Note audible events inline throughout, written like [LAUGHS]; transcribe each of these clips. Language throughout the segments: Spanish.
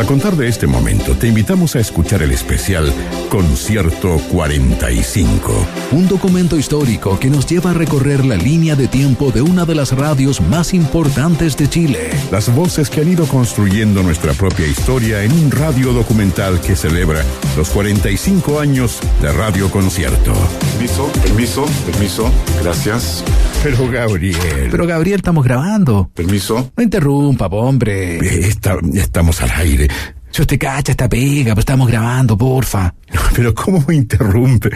A contar de este momento, te invitamos a escuchar el especial Concierto 45. Un documento histórico que nos lleva a recorrer la línea de tiempo de una de las radios más importantes de Chile. Las voces que han ido construyendo nuestra propia historia en un radio documental que celebra los 45 años de Radio Concierto. Permiso, permiso, permiso. Gracias. Pero Gabriel. Pero Gabriel, estamos grabando. Permiso. No interrumpa, hombre. Está- estamos al aire. Si usted cacha esta pega, pues estamos grabando, porfa. Pero ¿cómo me interrumpe?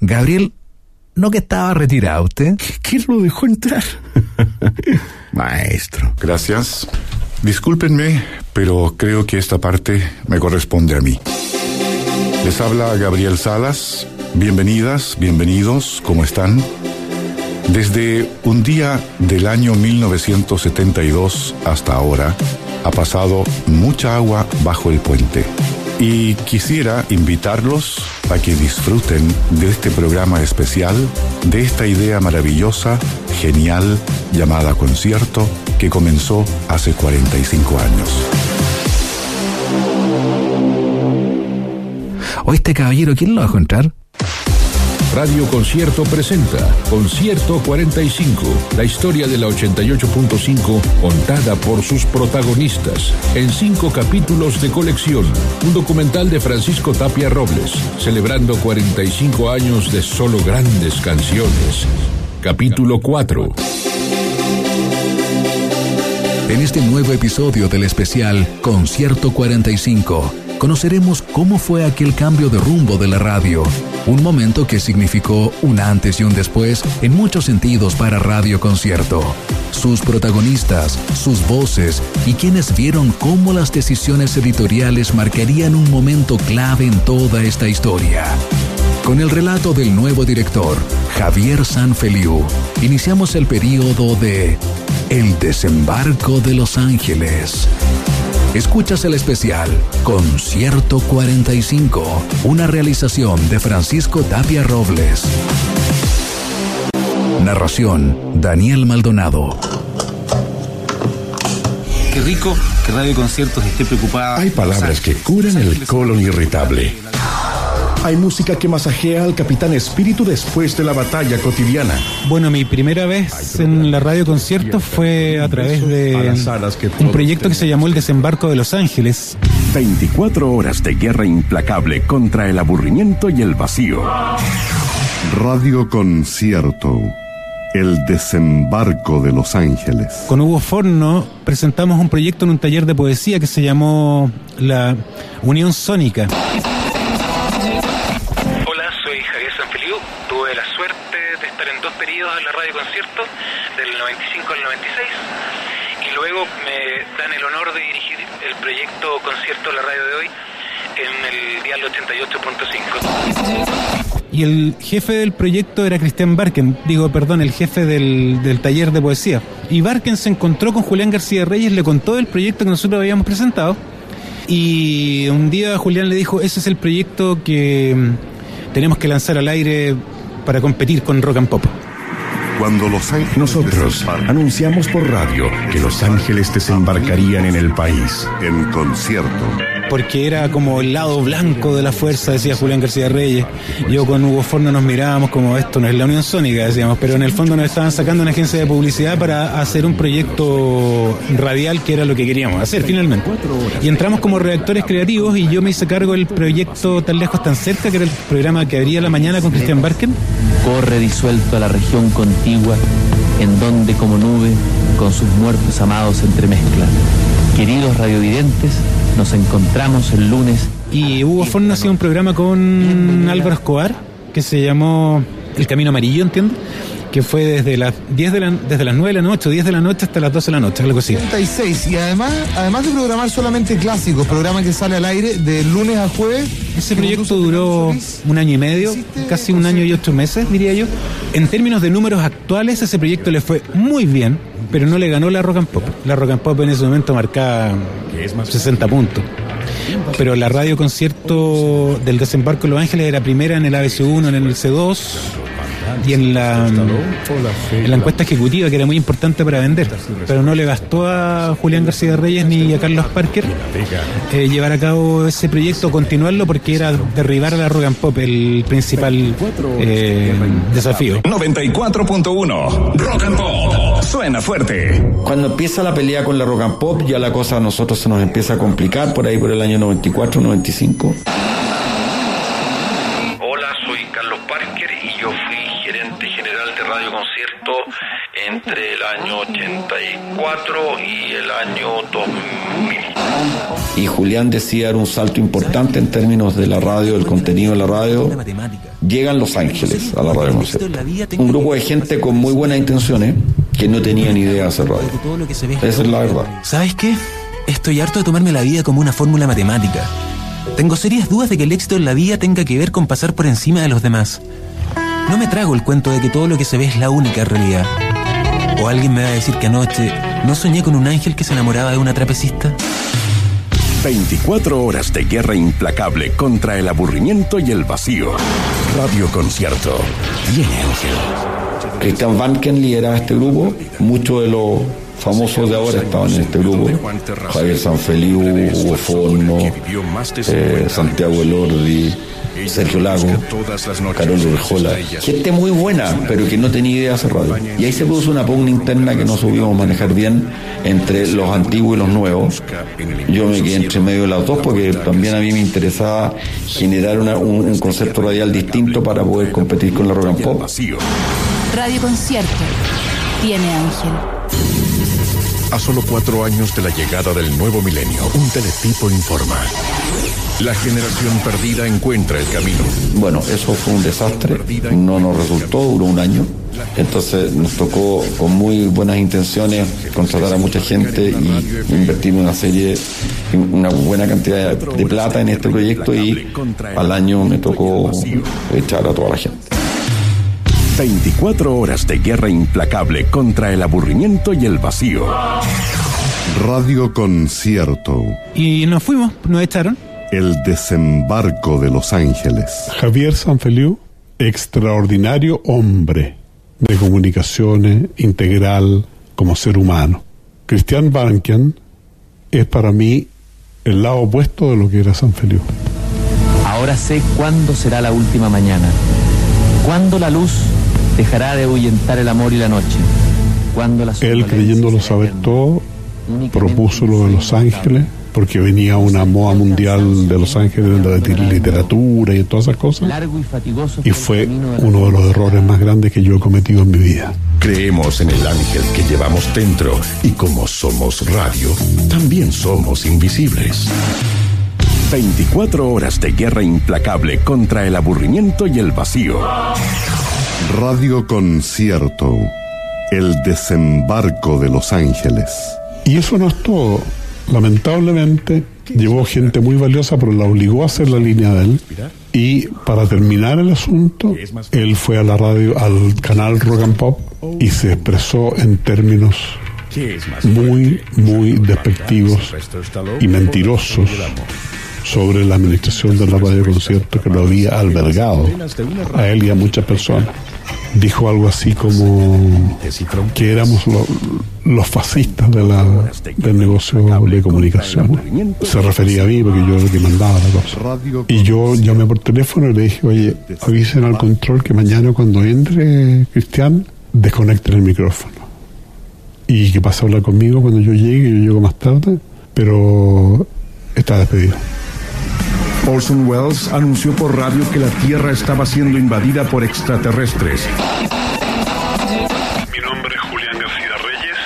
Gabriel, ¿no que estaba retirado usted? ¿Quién lo dejó entrar? [LAUGHS] Maestro. Gracias. Discúlpenme, pero creo que esta parte me corresponde a mí. Les habla Gabriel Salas. Bienvenidas, bienvenidos, ¿cómo están? Desde un día del año 1972 hasta ahora, ha pasado mucha agua bajo el puente. Y quisiera invitarlos a que disfruten de este programa especial, de esta idea maravillosa, genial, llamada concierto, que comenzó hace 45 años. Oíste, caballero, ¿quién lo va a? Radio Concierto presenta Concierto 45, la historia de la 88.5 contada por sus protagonistas, en cinco capítulos de colección, un documental de Francisco Tapia Robles, celebrando 45 años de solo grandes canciones. Capítulo 4. En este nuevo episodio del especial Concierto 45, conoceremos cómo fue aquel cambio de rumbo de la radio, un momento que significó un antes y un después en muchos sentidos para Radio Concierto. Sus protagonistas, sus voces y quienes vieron cómo las decisiones editoriales marcarían un momento clave en toda esta historia. Con el relato del nuevo director, Javier Sanfeliu, iniciamos el periodo de El desembarco de Los Ángeles. Escuchas el especial Concierto 45, una realización de Francisco Tapia Robles. Narración Daniel Maldonado. Qué rico que Radio Conciertos esté preocupada. Hay palabras que curan el colon irritable. Hay música que masajea al capitán espíritu después de la batalla cotidiana. Bueno, mi primera vez en la radio concierto fue a través de un proyecto que se llamó El Desembarco de Los Ángeles. 24 horas de guerra implacable contra el aburrimiento y el vacío. Radio Concierto. El desembarco de Los Ángeles. Con Hugo Forno presentamos un proyecto en un taller de poesía que se llamó la Unión Sónica. En la radio concierto, del 95 al 96, y luego me dan el honor de dirigir el proyecto Concierto la Radio de hoy en el dial 88.5. Y el jefe del proyecto era Cristian Barken, digo, perdón, el jefe del, del taller de poesía. Y Barken se encontró con Julián García Reyes, le contó el proyecto que nosotros habíamos presentado. Y un día Julián le dijo, ese es el proyecto que mm, tenemos que lanzar al aire para competir con Rock and Pop. Cuando Los Ángeles Nosotros anunciamos por radio que los ángeles desembarcarían en el país. en concierto. Porque era como el lado blanco de la fuerza, decía Julián García Reyes. Yo con Hugo Forno nos mirábamos como esto no es la Unión Sónica, decíamos, pero en el fondo nos estaban sacando una agencia de publicidad para hacer un proyecto radial que era lo que queríamos hacer finalmente. Y entramos como redactores creativos y yo me hice cargo del proyecto Tan Lejos Tan Cerca, que era el programa que abría la mañana con Cristian Barken. corre disuelto a la región contigua, en donde como nube con sus muertos amados se entremezcla. Queridos radiovidentes, nos encontramos el lunes Y Hugo Forno hacía un programa con Álvaro Escobar que se llamó El Camino Amarillo, entiendo. Que fue desde las 10 de la, desde las 9 de la noche o 10 de la noche hasta las 12 de la noche, algo así. 36 y además además de programar solamente clásicos, programa que sale al aire de lunes a jueves. Ese proyecto duró un año y medio, Existe casi un año y ocho meses, diría yo. En términos de números actuales, ese proyecto le fue muy bien, pero no le ganó la Rock and Pop. La Rock and Pop en ese momento marcaba 60 puntos. Pero la radio concierto del desembarco de Los Ángeles era primera en el ABC1, en el C2, y en la, en la encuesta ejecutiva, que era muy importante para vender. Pero no le bastó a Julián García Reyes ni a Carlos Parker eh, llevar a cabo ese proyecto, continuarlo, porque era derribar a la rock and pop el principal eh, desafío. 94.1 Rock and Pop. Suena fuerte. Cuando empieza la pelea con la rock and pop, ya la cosa a nosotros se nos empieza a complicar por ahí por el año 94, 95. Entre el año 84 y el año 2000. Y Julián decía dar un salto importante en términos de la radio, del contenido de la radio. Llegan Los Ángeles a la radio. Un grupo de gente con muy buenas intenciones que no tenía ni idea de hacer radio. Esa es la verdad. ¿Sabes qué? Estoy harto de tomarme la vida como una fórmula matemática. Tengo serias dudas de que el éxito en la vida tenga que ver con pasar por encima de los demás. No me trago el cuento de que todo lo que se ve es la única realidad. O alguien me va a decir que anoche no soñé con un ángel que se enamoraba de una trapecista. 24 horas de guerra implacable contra el aburrimiento y el vacío. Radio Concierto. Viene Ángel. Christian Van Kenley era este grupo. Muchos de los famosos de ahora estaban en este grupo. Javier Sanfeliu, Hugo Forno, eh, Santiago Elordi, Sergio Lago, Carol Urjola. Gente muy buena, pero que no tenía idea de hacer radio. Y ahí se puso una pugna interna que no supimos manejar bien entre los antiguos y los nuevos. Yo me quedé entre medio de las dos porque también a mí me interesaba generar un, un concepto radial distinto para poder competir con la rock and pop. Radio Concierto. Tiene Ángel. A solo cuatro años de la llegada del nuevo milenio, un teletipo informa. La generación perdida encuentra el camino. Bueno, eso fue un desastre, no nos resultó, duró un año. Entonces nos tocó con muy buenas intenciones contratar a mucha gente y invertir una serie, una buena cantidad de plata en este proyecto y al año me tocó echar a toda la gente. 24 horas de guerra implacable contra el aburrimiento y el vacío. Radio Concierto. Y nos fuimos, nos echaron. El desembarco de Los Ángeles. Javier Sanfeliu, extraordinario hombre de comunicaciones integral como ser humano. Cristian Bankian es para mí el lado opuesto de lo que era Sanfeliu. Ahora sé cuándo será la última mañana. Cuándo la luz dejará de ahuyentar el amor y la noche. Cuándo la Él creyéndolo saber todo, propuso lo de Los Ángeles, porque venía una moda mundial de Los Ángeles de la literatura y todas esas cosas. Y fue uno de los errores más grandes que yo he cometido en mi vida. Creemos en el ángel que llevamos dentro y como somos radio, también somos invisibles. 24 horas de guerra implacable contra el aburrimiento y el vacío. Radio Concierto. El desembarco de Los Ángeles. Y eso no es todo. Lamentablemente, llevó gente muy valiosa, pero la obligó a hacer la línea de él. Y para terminar el asunto, él fue a la radio, al canal Rock and Pop, y se expresó en términos muy, muy despectivos y mentirosos sobre la administración de la radio concierto que lo había albergado a él y a muchas personas. Dijo algo así como que éramos lo- los fascistas de la, del negocio de comunicación. Se refería a mí porque yo era el que mandaba la cosa. Y yo llamé por teléfono y le dije, oye, avisen al control que mañana cuando entre Cristian, desconecten el micrófono. Y que pase a hablar conmigo cuando yo llegue, yo llego más tarde, pero está despedido. Orson Welles anunció por radio que la Tierra estaba siendo invadida por extraterrestres. Mi nombre es Julián García Reyes.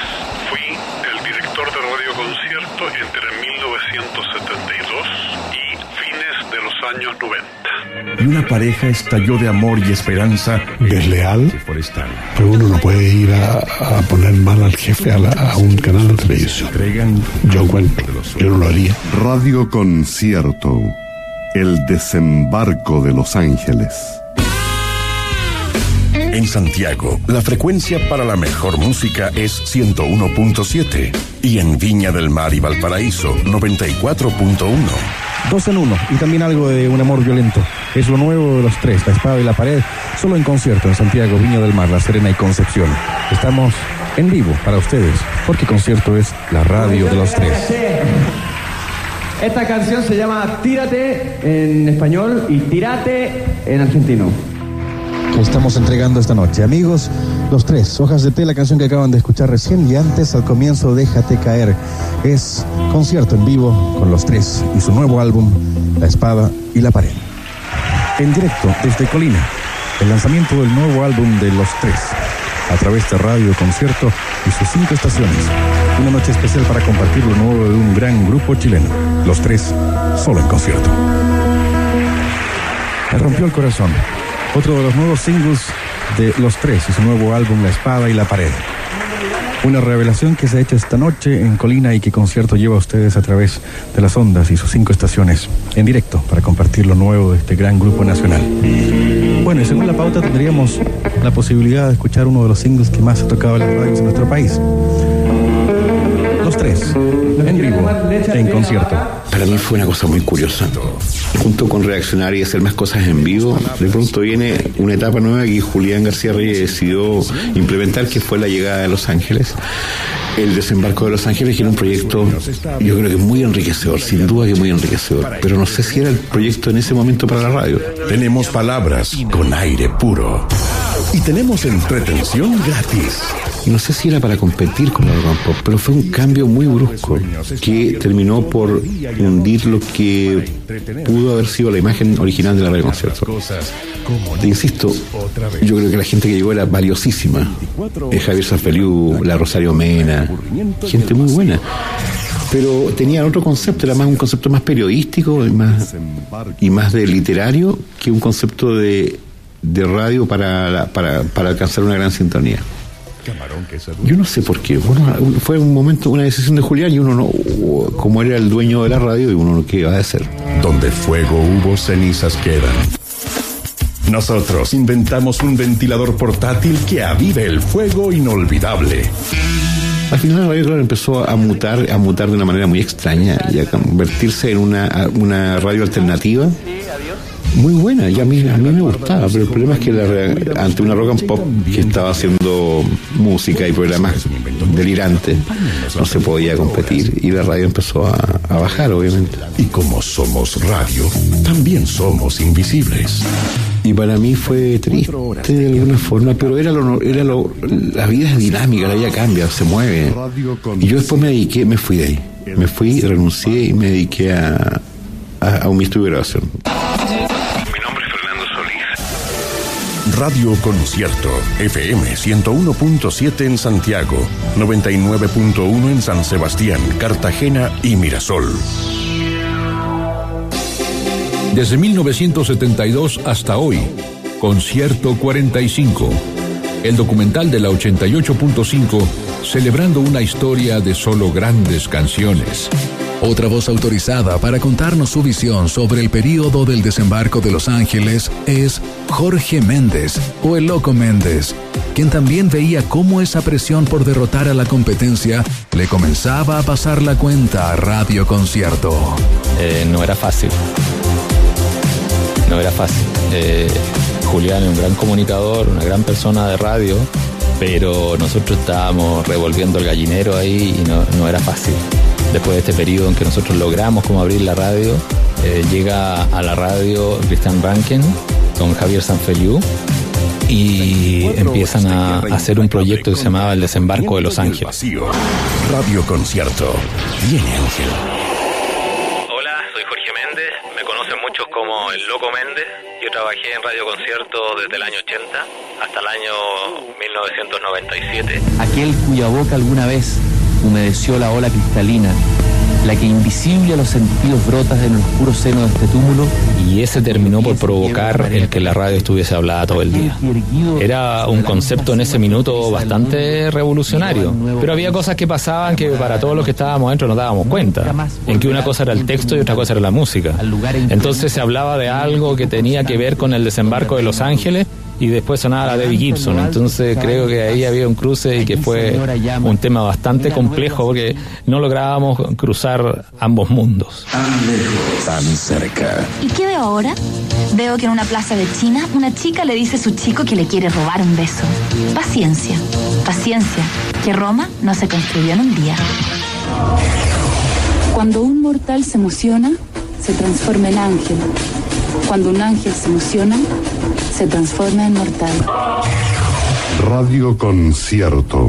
Fui el director de Radio Concierto entre 1972 y fines de los años 90. Y una pareja estalló de amor y esperanza. desleal, pero uno no puede ir a, a poner mal al jefe a, la- a un canal de televisión. Yo encuentro, yo no lo haría. Radio Concierto. El desembarco de Los Ángeles. En Santiago, la frecuencia para la mejor música es 101.7 y en Viña del Mar y Valparaíso 94.1. Dos en uno y también algo de un amor violento. Es lo nuevo de los tres, la espada y la pared, solo en concierto en Santiago, Viña del Mar, La Serena y Concepción. Estamos en vivo para ustedes, porque concierto es la radio de los tres. Esta canción se llama Tírate en español y Tírate en argentino. que estamos entregando esta noche. Amigos, los tres, Hojas de Té, la canción que acaban de escuchar recién y antes al comienzo Déjate caer. Es concierto en vivo con los tres y su nuevo álbum, La Espada y la Pared. En directo desde Colina, el lanzamiento del nuevo álbum de los tres, a través de radio, concierto y sus cinco estaciones. Una noche especial para compartir lo nuevo de un gran grupo chileno, los tres, solo en concierto. Me rompió el corazón. Otro de los nuevos singles de Los Tres y su nuevo álbum La Espada y la Pared. Una revelación que se ha hecho esta noche en Colina y que concierto lleva a ustedes a través de las ondas y sus cinco estaciones en directo para compartir lo nuevo de este gran grupo nacional. Bueno, y según la pauta tendríamos la posibilidad de escuchar uno de los singles que más ha tocado en las radios en nuestro país. Los tres, en vivo, en concierto. Para mí fue una cosa muy curiosa. Junto con reaccionar y hacer más cosas en vivo, de pronto viene una etapa nueva que Julián García Reyes decidió implementar, que fue la llegada de Los Ángeles. El desembarco de Los Ángeles, que era un proyecto, yo creo que muy enriquecedor, sin duda que muy enriquecedor. Pero no sé si era el proyecto en ese momento para la radio. Tenemos palabras con aire puro. Y tenemos entretención gratis. Y no sé si era para competir con Urban Pop, pero fue un cambio muy brusco que terminó por hundir lo que pudo haber sido la imagen original de la radio concierto. Insisto, yo creo que la gente que llegó era valiosísima. Eh, Javier Sanfeliu, la Rosario Mena, gente muy buena. Pero tenían otro concepto, era más un concepto más periodístico y más, y más de literario que un concepto de, de radio para, la- para, para alcanzar una gran sintonía. Yo no sé por qué. Bueno, fue un momento, una decisión de Julián y uno no, como era el dueño de la radio, y uno no qué iba a hacer. Donde fuego hubo, cenizas quedan. Nosotros inventamos un ventilador portátil que avive el fuego inolvidable. Al final la radio claro, empezó a mutar, a mutar de una manera muy extraña y a convertirse en una, una radio alternativa muy buena y a mí, a mí me gustaba, pero el problema es que la ante una rock and pop que estaba haciendo música y programas delirantes, no se podía competir y la radio empezó a, a bajar, obviamente. Y como somos radio, también somos invisibles. Y para mí fue triste de alguna forma, pero era lo, era lo, la vida es dinámica, la vida cambia, se mueve. Y yo después me dediqué, me fui de ahí. Me fui, renuncié y me dediqué a, a, a un estudio de grabación. Radio Concierto, FM 101.7 en Santiago, 99.1 en San Sebastián, Cartagena y Mirasol. Desde 1972 hasta hoy, Concierto 45, el documental de la 88.5, celebrando una historia de solo grandes canciones. Otra voz autorizada para contarnos su visión sobre el período del desembarco de Los Ángeles es Jorge Méndez o el Loco Méndez, quien también veía cómo esa presión por derrotar a la competencia le comenzaba a pasar la cuenta a Radio Concierto. Eh, no era fácil. No era fácil. Eh, Julián es un gran comunicador, una gran persona de radio, pero nosotros estábamos revolviendo el gallinero ahí y no era fácil. Después de este periodo en que nosotros logramos como abrir la radio, eh, llega a la radio Christian Rankin con Javier Sanfeliu y empiezan a hacer un proyecto que se llamaba El Desembarco de Los Ángeles. Radio Concierto. Viene Ángel. Hola, soy Jorge Méndez, me conocen muchos como el Loco Méndez. Yo trabajé en Radio Concierto desde el año 80 hasta el año 1997. Aquel cuya boca alguna vez humedeció la ola cristalina, la que invisible a los sentidos brotas en el oscuro seno de este túmulo. Y ese terminó por provocar el que la radio estuviese hablada todo el día. Era un concepto en ese minuto bastante revolucionario, pero había cosas que pasaban que para todos los que estábamos dentro nos dábamos cuenta, en que una cosa era el texto y otra cosa era la música. Entonces se hablaba de algo que tenía que ver con el desembarco de Los Ángeles y después sonaba la Debbie Gibson. Entonces creo que ahí había un cruce y que fue un tema bastante complejo porque no lográbamos cruzar ambos mundos. Tan lejos, tan cerca. ¿Y qué veo ahora? Veo que en una plaza de China una chica le dice a su chico que le quiere robar un beso. Paciencia, paciencia, que Roma no se construyó en un día. Cuando un mortal se emociona, se transforma en ángel. Cuando un ángel se emociona, se transforma en mortal. Radio Concierto.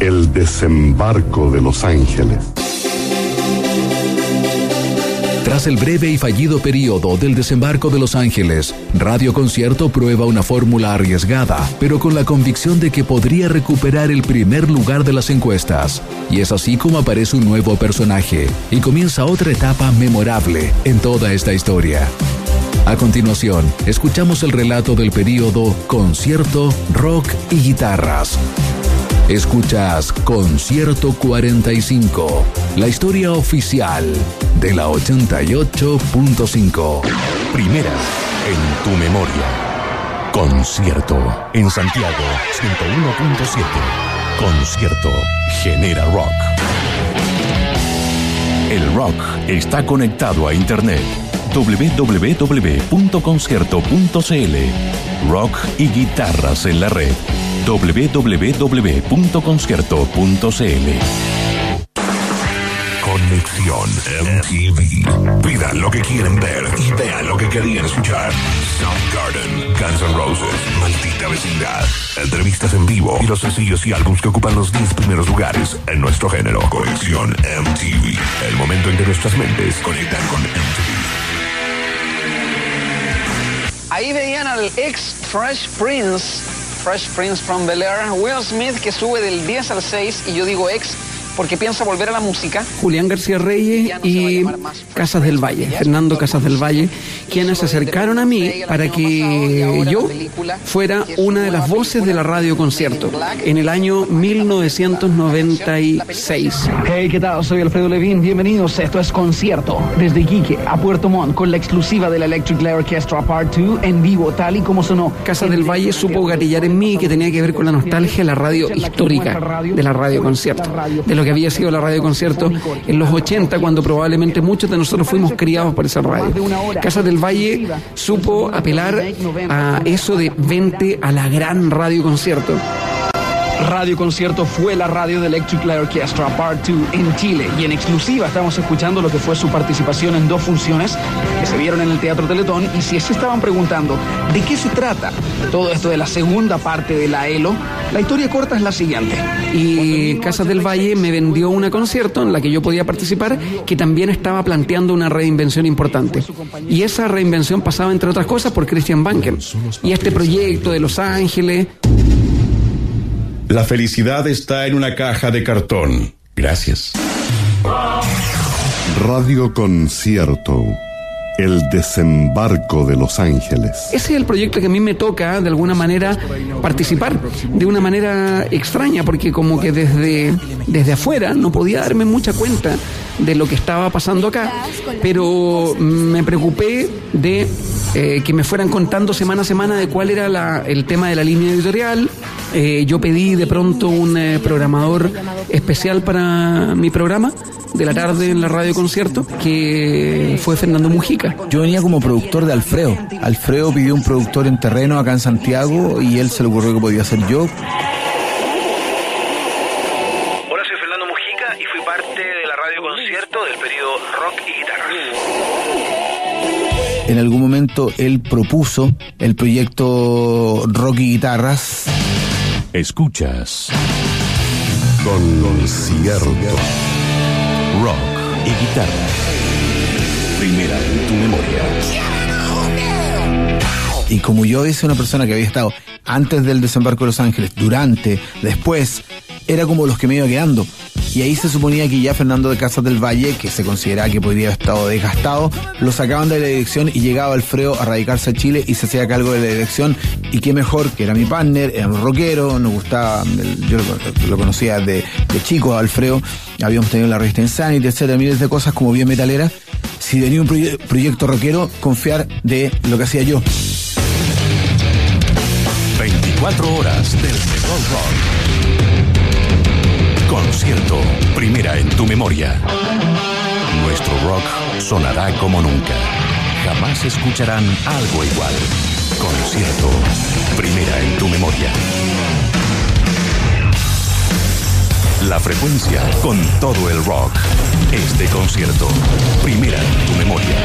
El desembarco de Los Ángeles. Tras el breve y fallido periodo del desembarco de Los Ángeles, Radio Concierto prueba una fórmula arriesgada, pero con la convicción de que podría recuperar el primer lugar de las encuestas. Y es así como aparece un nuevo personaje y comienza otra etapa memorable en toda esta historia. A continuación, escuchamos el relato del periodo Concierto, Rock y Guitarras. Escuchas Concierto 45, la historia oficial de la 88.5. Primera en tu memoria. Concierto en Santiago 101.7. Concierto genera rock. El rock está conectado a internet www.concierto.cl. Rock y guitarras en la red www.concierto.cl. Conexión MTV. Pidan lo que quieren ver y vean lo que querían escuchar. Soundgarden, Guns N' Roses, Maldita Vecindad. Entrevistas en vivo y los sencillos y álbumes que ocupan los 10 primeros lugares en nuestro género. Conexión MTV. El momento en que nuestras mentes conectan con MTV. Ahí veían al ex Fresh Prince, Fresh Prince from Bel Air, Will Smith, que sube del 10 al 6, y yo digo ex porque piensa volver a la música. Julián García Reyes y Casas del Valle, Fernando Casas del Valle, quienes se acercaron a mí para que yo fuera una de las voces de la radio concierto en el año 1996. Hey, ¿qué tal? Soy Alfredo Levin, bienvenidos. Esto es Concierto desde Iquique a Puerto Montt con la exclusiva de la Electric Light Orchestra Part 2 en vivo, tal y como sonó. Casas del Valle supo gatillar en mí que tenía que ver con la nostalgia de la radio histórica de la radio concierto, de que había sido la radio concierto en los 80, cuando probablemente muchos de nosotros fuimos criados por esa radio. Casas del Valle supo apelar a eso de vente a la gran radio concierto. Radio Concierto fue la radio de Electric Light Orchestra Part 2 en Chile y en exclusiva estamos escuchando lo que fue su participación en dos funciones que se vieron en el Teatro Teletón y si se estaban preguntando de qué se trata todo esto de la segunda parte de la ELO, la historia corta es la siguiente. Y Casas del Valle me vendió una concierto en la que yo podía participar que también estaba planteando una reinvención importante. Y esa reinvención pasaba entre otras cosas por Christian Banken. Y este proyecto de Los Ángeles La felicidad está en una caja de cartón. Gracias. Radio Concierto. El desembarco de Los Ángeles. Ese es el proyecto que a mí me toca, de alguna manera, participar de una manera extraña, porque como que desde, desde afuera no podía darme mucha cuenta de lo que estaba pasando acá, pero me preocupé de eh, que me fueran contando semana a semana de cuál era el tema de la línea editorial. Eh, yo pedí de pronto un eh, programador especial para mi programa de la tarde en la radio concierto, que fue Fernando Mujica. Yo venía como productor de Alfredo. Alfredo pidió un productor en terreno acá en Santiago y él se le ocurrió que podía ser yo. En algún momento él propuso el proyecto Rock y Guitarras. Escuchas Concierto. rock y guitarra. Primera en tu memoria. Y como yo hice una persona que había estado antes del desembarco de Los Ángeles, durante, después, era como los que me iba quedando. Y ahí se suponía que ya Fernando de Casas del Valle, que se consideraba que podría haber estado desgastado, lo sacaban de la dirección y llegaba Alfredo a radicarse a Chile y se hacía cargo de la dirección. Y qué mejor que era mi partner, era un rockero, nos gustaba, yo lo, conocía de, de chico, Alfredo, habíamos tenido la revista Insanity, etcétera, miles de cosas como bien metalera. Si tenía un proye- proyecto rockero, confiar de lo que hacía yo. 24 horas del mejor rock. Concierto, primera en tu memoria. Nuestro rock sonará como nunca. Jamás escucharán algo igual. Concierto, primera en tu memoria. La frecuencia con todo el rock. Este concierto, primera en tu memoria.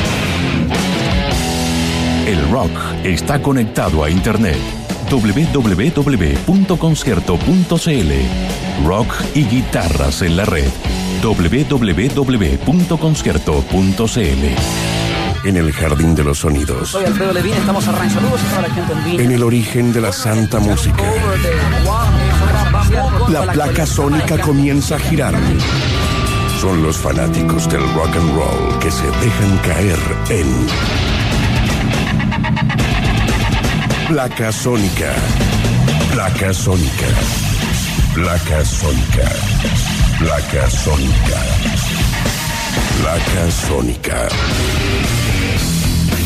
El rock está conectado a internet www.concierto.cl Rock y guitarras en la red. www.concierto.cl En el jardín de los sonidos, Soy Alfredo Levin, estamos a Rancho. Saludos a toda la gente en en el origen de la santa música, la placa sónica comienza a girar. Son los fanáticos del rock and roll que se dejan caer en Placa Sónica. Placa Sónica. Placa Sónica. Placa Sónica. Placa Sónica.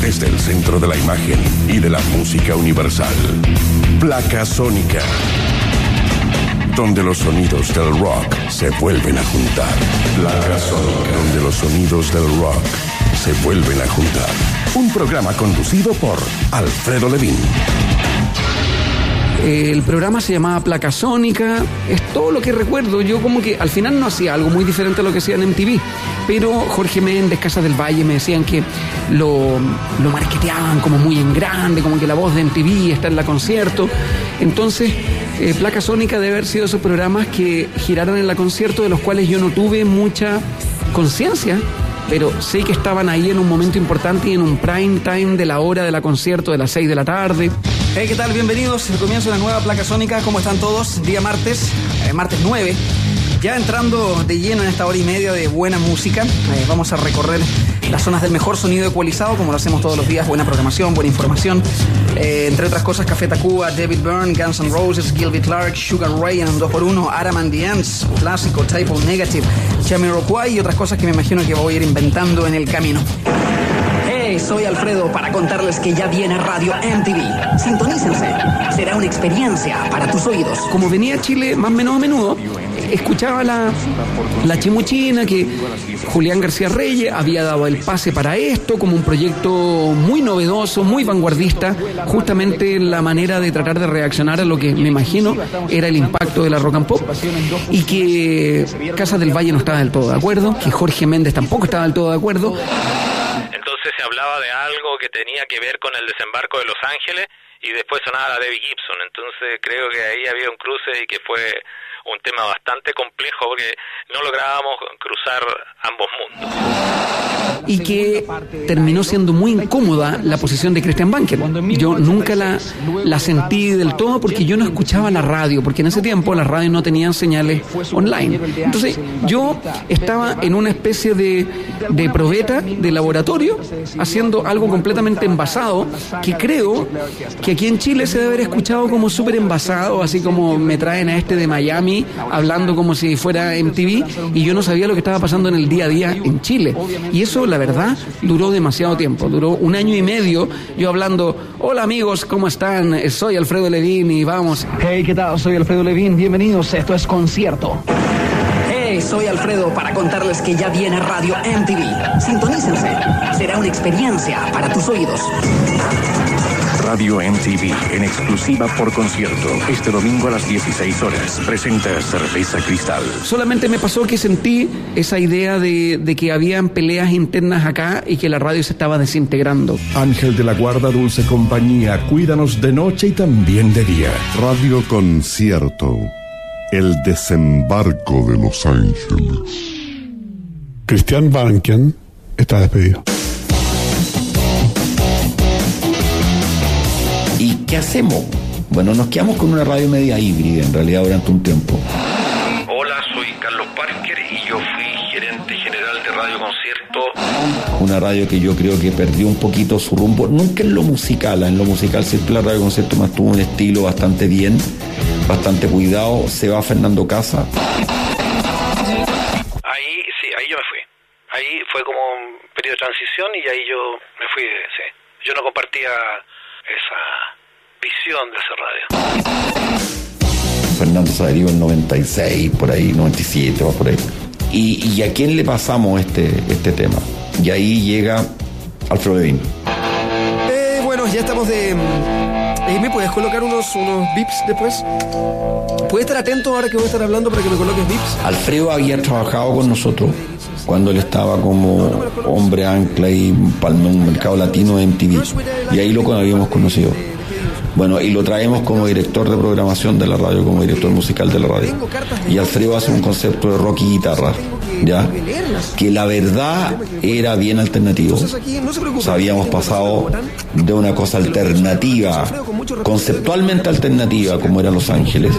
Desde el centro de la imagen y de la música universal. Placa Sónica. Donde los sonidos del rock se vuelven a juntar. Placa Sónica. Donde los sonidos del rock se vuelven a juntar. Un programa conducido por Alfredo Levin. El programa se llamaba Placa Sónica, es todo lo que recuerdo. Yo como que al final no hacía algo muy diferente a lo que hacía en MTV, pero Jorge Méndez, Casa del Valle me decían que lo, lo marketeaban como muy en grande, como que la voz de MTV está en la concierto. Entonces, eh, Placa Sónica debe haber sido esos programas que giraron en la concierto, de los cuales yo no tuve mucha conciencia pero sé que estaban ahí en un momento importante y en un prime time de la hora de la concierto de las 6 de la tarde. Hey, ¿qué tal? Bienvenidos al comienzo de la nueva placa sónica. ¿Cómo están todos? Día martes, eh, martes 9. Ya entrando de lleno en esta hora y media de buena música, eh, vamos a recorrer las zonas del mejor sonido ecualizado, como lo hacemos todos los días. Buena programación, buena información. Eh, entre otras cosas, Café Tacuba, David Byrne, Guns N' Roses, Gilby Clark, Sugar Ray en un 2x1, Adam and the Ants, Clásico, Type Negative, Jamiroquai y otras cosas que me imagino que voy a ir inventando en el camino. Hey, soy Alfredo para contarles que ya viene Radio MTV. Sintonícense. Será una experiencia para tus oídos. Como venía a Chile más o menos a menudo, escuchaba la, la chimuchina que Julián García Reyes había dado el pase para esto como un proyecto muy novedoso, muy vanguardista, justamente la manera de tratar de reaccionar a lo que me imagino era el impacto de la rock and pop y que Casa del Valle no estaba del todo de acuerdo, que Jorge Méndez tampoco estaba del todo de acuerdo. Entonces se hablaba de algo que tenía que ver con el desembarco de Los Ángeles y después sonaba la Debbie Gibson. Entonces creo que ahí había un cruce y que fue un tema bastante complejo porque no lográbamos cruzar ambos mundos. y que terminó siendo muy incómoda la posición de Christian Banker. Yo nunca la, la sentí del todo porque yo no escuchaba la radio, porque en ese tiempo las radios no tenían señales online. Entonces yo estaba en una especie de, de probeta, de laboratorio, haciendo algo completamente envasado, que creo que aquí en Chile se debe haber escuchado como súper envasado, así como me traen a este de Miami hablando como si fuera MTV y yo no sabía lo que estaba pasando en el día a día en Chile. Y eso, la verdad, duró demasiado tiempo, duró un año y medio yo hablando, hola amigos, ¿cómo están? Soy Alfredo Levin y vamos. Hey, ¿qué tal? Soy Alfredo Levin. Bienvenidos. Esto es Concierto. Hey, soy Alfredo para contarles que ya viene Radio MTV. Sintonícense. Será una experiencia para tus oídos. Radio MTV en exclusiva por concierto. Este domingo a las 16 horas. Presenta Cerveza Cristal. Solamente me pasó que sentí esa idea de, de que habían peleas internas acá y que la radio se estaba desintegrando. Ángel de la Guarda, Dulce Compañía, cuídanos de noche y también de día. Radio Concierto. El desembarco de Los Ángeles. Cristian Bankian está despedido. Qué hacemos? Bueno, nos quedamos con una radio media híbrida en realidad durante un tiempo. Hola, soy Carlos Parker y yo fui gerente general de Radio Concierto. Una radio que yo creo que perdió un poquito su rumbo, nunca en lo musical, en lo musical siempre la radio concierto más tuvo un estilo bastante bien, bastante cuidado. Se va Fernando Casa. Ahí, sí, ahí yo me fui. Ahí fue como un periodo de transición y ahí yo me fui, sí. Yo no compartía esa visión de esa radio. Fernando Saderío en 96, por ahí, 97, va por ahí. Y, y a quién le pasamos este, este tema? Y ahí llega Alfredo Levin. Eh, bueno, ya estamos de. mm, eh, ¿Me puedes colocar unos, unos bips después? ¿Puedes estar atento ahora que voy a estar hablando para que me coloques bips? Alfredo había trabajado con nosotros cuando él estaba como hombre ancla y palma un mercado latino de MTV. Y ahí lo habíamos conocido. Bueno, y lo traemos como director de programación de la radio, como director musical de la radio. Y Alfredo hace un concepto de rock y guitarra, ¿ya? Que la verdad era bien alternativo. O sea, habíamos pasado de una cosa alternativa, conceptualmente alternativa, como era Los Ángeles,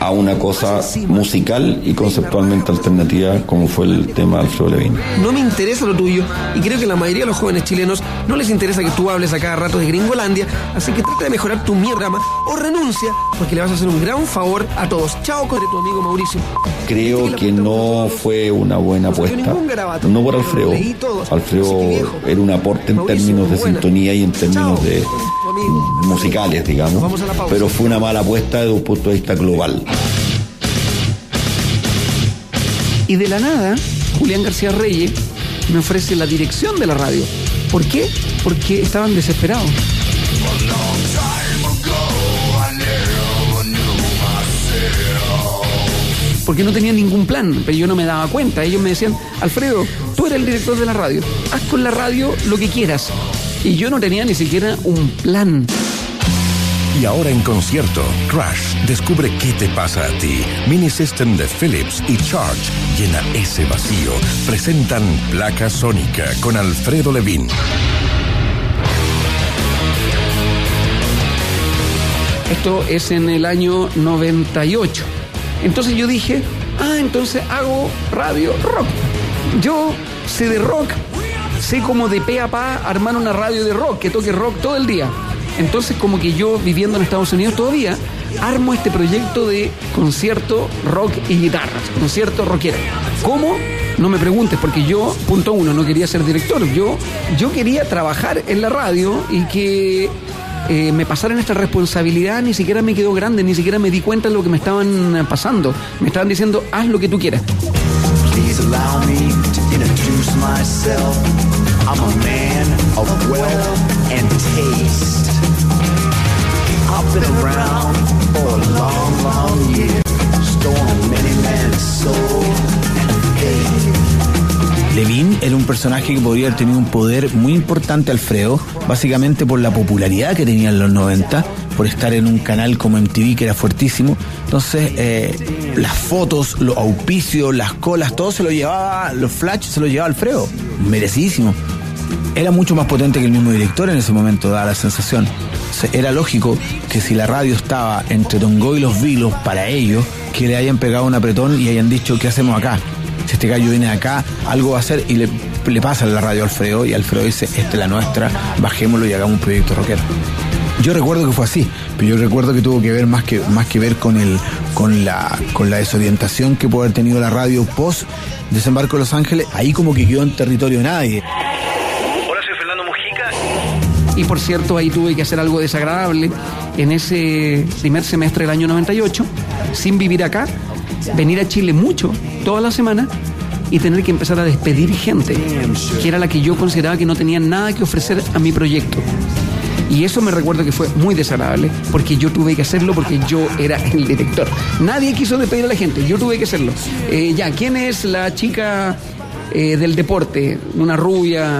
a una cosa musical y conceptualmente alternativa, como fue el tema de Alfredo Levin. No me interesa lo tuyo y creo que la mayoría de los jóvenes chilenos no les interesa que tú hables a cada rato de Gringolandia, así que trata de mejorar tu mierda o renuncia porque le vas a hacer un gran favor a todos. Chao con tu amigo Mauricio. Creo que no fue una buena apuesta. No por Alfredo. Alfredo era un aporte en términos de sintonía y en términos de musicales, digamos. Pero fue una mala apuesta desde un punto de vista global. Y de la nada, Julián García Reyes me ofrece la dirección de la radio. ¿Por qué? Porque estaban desesperados. Porque no tenían ningún plan, pero yo no me daba cuenta. Ellos me decían, Alfredo, tú eres el director de la radio, haz con la radio lo que quieras. Y yo no tenía ni siquiera un plan. Y ahora en concierto, Crash descubre qué te pasa a ti. Mini System de Philips y Charge llena ese vacío. Presentan Placa Sónica con Alfredo Levin. Esto es en el año 98. Entonces yo dije, ah, entonces hago radio rock. Yo sé de rock, sé como de pe a pa armar una radio de rock, que toque rock todo el día. Entonces como que yo viviendo en Estados Unidos todavía, armo este proyecto de concierto rock y guitarras, concierto rockero. ¿Cómo? No me preguntes, porque yo, punto uno, no quería ser director. Yo, yo quería trabajar en la radio y que eh, me pasaran esta responsabilidad ni siquiera me quedó grande, ni siquiera me di cuenta de lo que me estaban pasando. Me estaban diciendo, haz lo que tú quieras. Long, long. Levin era un personaje que podría haber tenido un poder muy importante, Alfredo, básicamente por la popularidad que tenía en los 90, por estar en un canal como MTV que era fuertísimo. Entonces, eh, las fotos, los auspicios, las colas, todo se lo llevaba, los flash se lo llevaba Alfredo. Merecidísimo. Era mucho más potente que el mismo director en ese momento, daba la sensación. Era lógico que si la radio estaba entre Tongo y los Vilos para ellos, que le hayan pegado un apretón y hayan dicho, ¿qué hacemos acá? Si este gallo viene acá, algo va a hacer y le, le pasa la radio a Alfredo y Alfredo dice, esta es la nuestra, bajémoslo y hagamos un proyecto rockero. Yo recuerdo que fue así, pero yo recuerdo que tuvo que ver más que, más que ver con el, con la, con la desorientación que puede haber tenido la radio post desembarco de Los Ángeles, ahí como que quedó en territorio de nadie. Hola, soy Fernando Mujica. Y por cierto, ahí tuve que hacer algo desagradable en ese primer semestre del año 98, sin vivir acá, venir a Chile mucho, toda la semana, y tener que empezar a despedir gente, que era la que yo consideraba que no tenía nada que ofrecer a mi proyecto. Y eso me recuerdo que fue muy desagradable, porque yo tuve que hacerlo porque yo era el director. Nadie quiso despedir a la gente, yo tuve que hacerlo. Eh, ya, ¿quién es la chica eh, del deporte? Una rubia.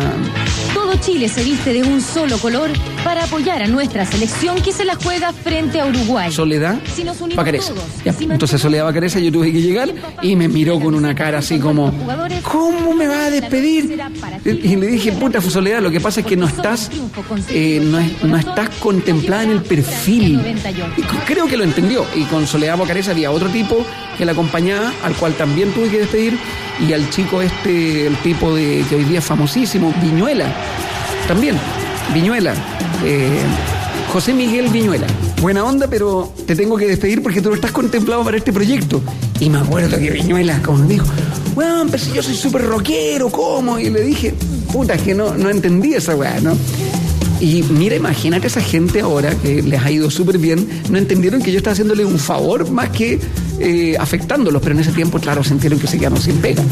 Chile se viste de un solo color para apoyar a nuestra selección que se la juega frente a Uruguay. Soledad Si nos entonces Soledad Bacareza yo tuve que llegar y me miró con una cara así como, ¿cómo me va a despedir? Y le dije, puta Soledad, lo que pasa es que no estás, eh, no, no estás contemplada en el perfil. Y creo que lo entendió. Y con Soledad Bacareza había otro tipo que la acompañaba, al cual también tuve que despedir, y al chico este, el tipo de que hoy día es famosísimo, Viñuela, también, Viñuela, eh, José Miguel Viñuela. Buena onda, pero te tengo que despedir porque tú no estás contemplado para este proyecto. Y me acuerdo que Viñuela, como me dijo, weón, pero si yo soy súper rockero, ¿cómo? Y le dije, puta, es que no, no entendí esa weá, ¿no? Y mira, imagínate esa gente ahora que les ha ido súper bien, no entendieron que yo estaba haciéndole un favor más que eh, afectándolos, pero en ese tiempo, claro, sintieron que se quedaron sin pega.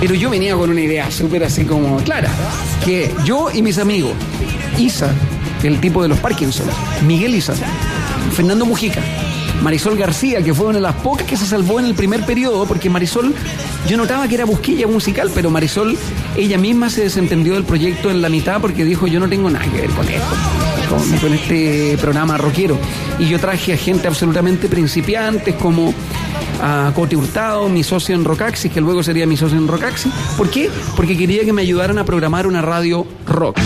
Pero yo venía con una idea súper así como clara, que yo y mis amigos, Isa, el tipo de los Parkinson, Miguel Isa, Fernando Mujica, Marisol García, que fue una de las pocas que se salvó en el primer periodo, porque Marisol, yo notaba que era busquilla musical, pero Marisol, ella misma se desentendió del proyecto en la mitad porque dijo, yo no tengo nada que ver con esto, con, con este programa rockero. Y yo traje a gente absolutamente principiantes como a Cote Hurtado, mi socio en Rocaxi, que luego sería mi socio en Rocaxi. ¿Por qué? Porque quería que me ayudaran a programar una radio rock.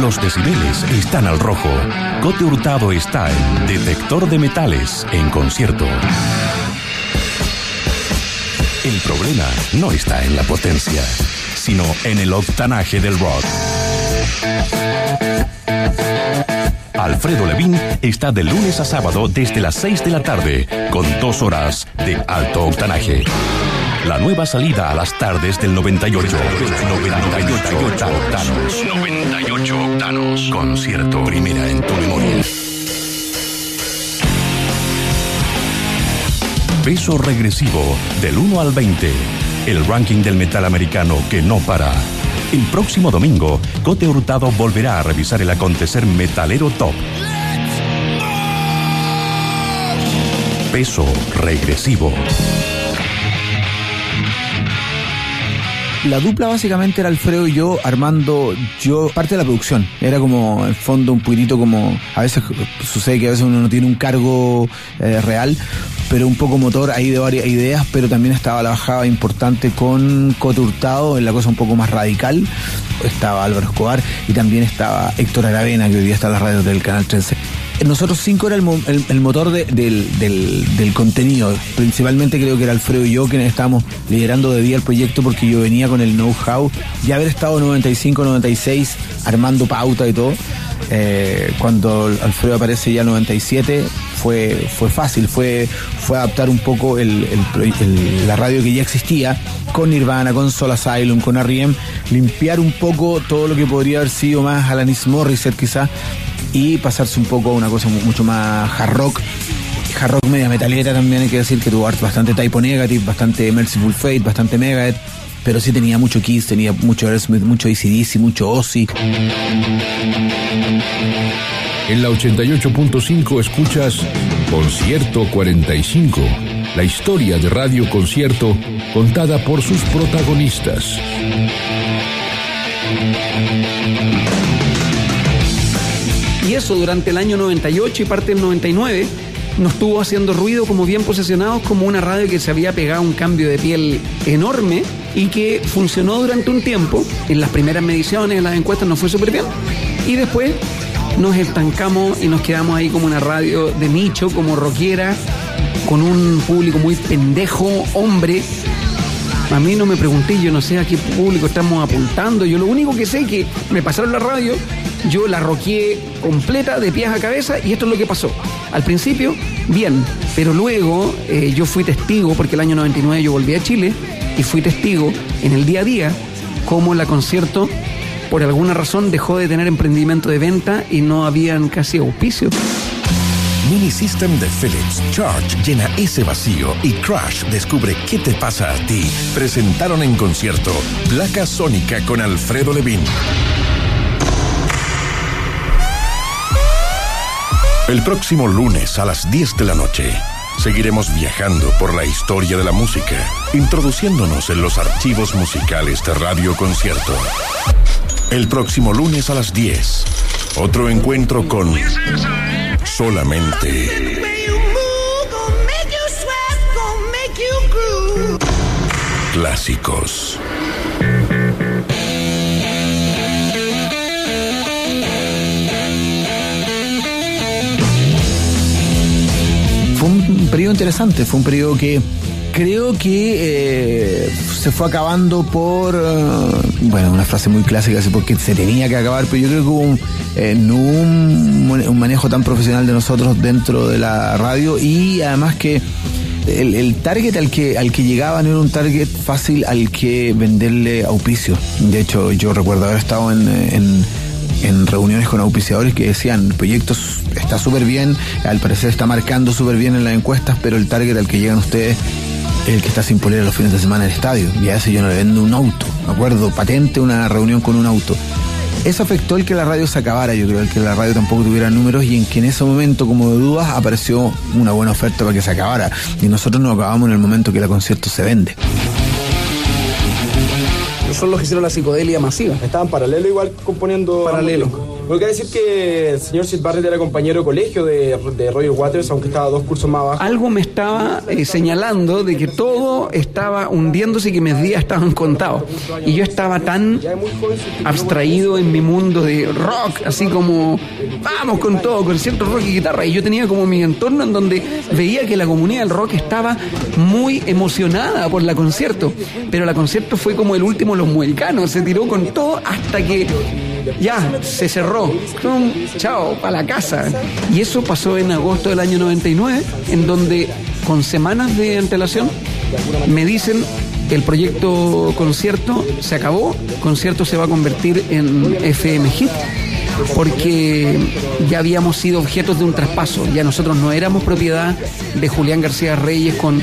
Los decibeles están al rojo. Cote Hurtado está en Detector de Metales en concierto. El problema no está en la potencia, sino en el octanaje del rock. Alfredo Levín está de lunes a sábado desde las 6 de la tarde con dos horas de alto octanaje. La nueva salida a las tardes del 98. 98 octanos. 98 octanos. Concierto primera en tu memoria. Peso regresivo del 1 al 20. El ranking del metal americano que no para. El próximo domingo, Cote Hurtado volverá a revisar el acontecer metalero top. Peso regresivo. La dupla básicamente era Alfredo y yo armando yo parte de la producción. Era como en fondo un poquitito como a veces sucede que a veces uno no tiene un cargo eh, real, pero un poco motor ahí de varias ideas, pero también estaba la bajada importante con Cote Hurtado en la cosa un poco más radical. Estaba Álvaro Escobar y también estaba Héctor Aravena, que hoy día está en la radio del Canal 13 nosotros cinco era el, mo- el- el motor de- del, del- del contenido. Principalmente creo que era Alfredo y yo quienes estábamos liderando de día el proyecto porque yo venía con el know-how de haber estado 95, 96 armando pauta y todo. Eh, cuando Alfredo aparece ya 97 fue, fue fácil, fue, fue adaptar un poco el- la radio que ya existía con Nirvana, con Soul Asylum, con R.E.M., limpiar un poco todo lo que podría haber sido más Alanis Morissette quizás y pasarse un poco a una cosa mu- mucho más hard rock. Hard rock media metalera también hay que decir que tuvo bastante Typo Negative, bastante Merciful Fate, bastante Megadeth, pero sí tenía mucho Kiss, tenía mucho Aerosmith, mucho ACDC, mucho Ozzy. En la 88.5 escuchas Concierto 45, la historia de Radio Concierto contada por sus protagonistas. Y eso durante el año 98 y parte del 99 nos estuvo haciendo ruido como bien posesionados como una radio que se había pegado un cambio de piel enorme y que funcionó durante un tiempo. En las primeras mediciones, en las encuestas nos fue súper bien. Y después nos estancamos y nos quedamos ahí como una radio de nicho, como rockera, con un público muy pendejo, hombre, a mí no me pregunté, yo no sé a qué público estamos apuntando. Yo lo único que sé es que me pasaron la radio, yo la roqué completa de pies a cabeza y esto es lo que pasó. Al principio, bien, pero luego eh, yo fui testigo, porque el año 99 yo volví a Chile y fui testigo en el día a día cómo la concierto por alguna razón dejó de tener emprendimiento de venta y no habían casi auspicios. Mini System de Philips Charge llena ese vacío y Crash descubre qué te pasa a ti. Presentaron en concierto Placa Sónica con Alfredo Levín. El próximo lunes a las 10 de la noche seguiremos viajando por la historia de la música, introduciéndonos en los archivos musicales de Radio Concierto. El próximo lunes a las 10, otro encuentro con solamente clásicos. Fue un periodo interesante, fue un periodo que creo que eh, se fue acabando por, eh, bueno, una frase muy clásica, así porque se tenía que acabar, pero yo creo que hubo un, no un, manejo tan profesional de nosotros dentro de la radio y además que el, target al que, al que llegaba no era un target fácil al que venderle auspicio. De hecho, yo recuerdo haber estado en, en, reuniones con auspiciadores que decían, el proyecto está súper bien, al parecer está marcando súper bien en las encuestas, pero el target al que llegan ustedes es el que está sin polera los fines de semana en el estadio. Y a ese yo no le vendo un auto, me acuerdo, patente una reunión con un auto. Eso afectó el que la radio se acabara, yo creo, el que la radio tampoco tuviera números y en que en ese momento, como de dudas, apareció una buena oferta para que se acabara. Y nosotros nos acabamos en el momento que la concierto se vende. Son los que hicieron la psicodelia masiva. Estaban paralelo igual componiendo. Paralelo. Lo que decir que el señor Sid Barrett era compañero de colegio de, de Roger Waters, aunque estaba dos cursos más abajo. Algo me estaba eh, señalando de que todo estaba hundiéndose y que mis días estaban contados. Y yo estaba tan abstraído en mi mundo de rock, así como vamos con todo, concierto rock y guitarra. Y yo tenía como mi entorno en donde veía que la comunidad del rock estaba muy emocionada por la concierto. Pero la concierto fue como el último los muelcanos, se tiró con todo hasta que ya se cerró. Chao, para la casa. Y eso pasó en agosto del año 99, en donde con semanas de antelación me dicen el proyecto concierto se acabó, concierto se va a convertir en FM Hit porque ya habíamos sido objetos de un traspaso, ya nosotros no éramos propiedad de Julián García Reyes con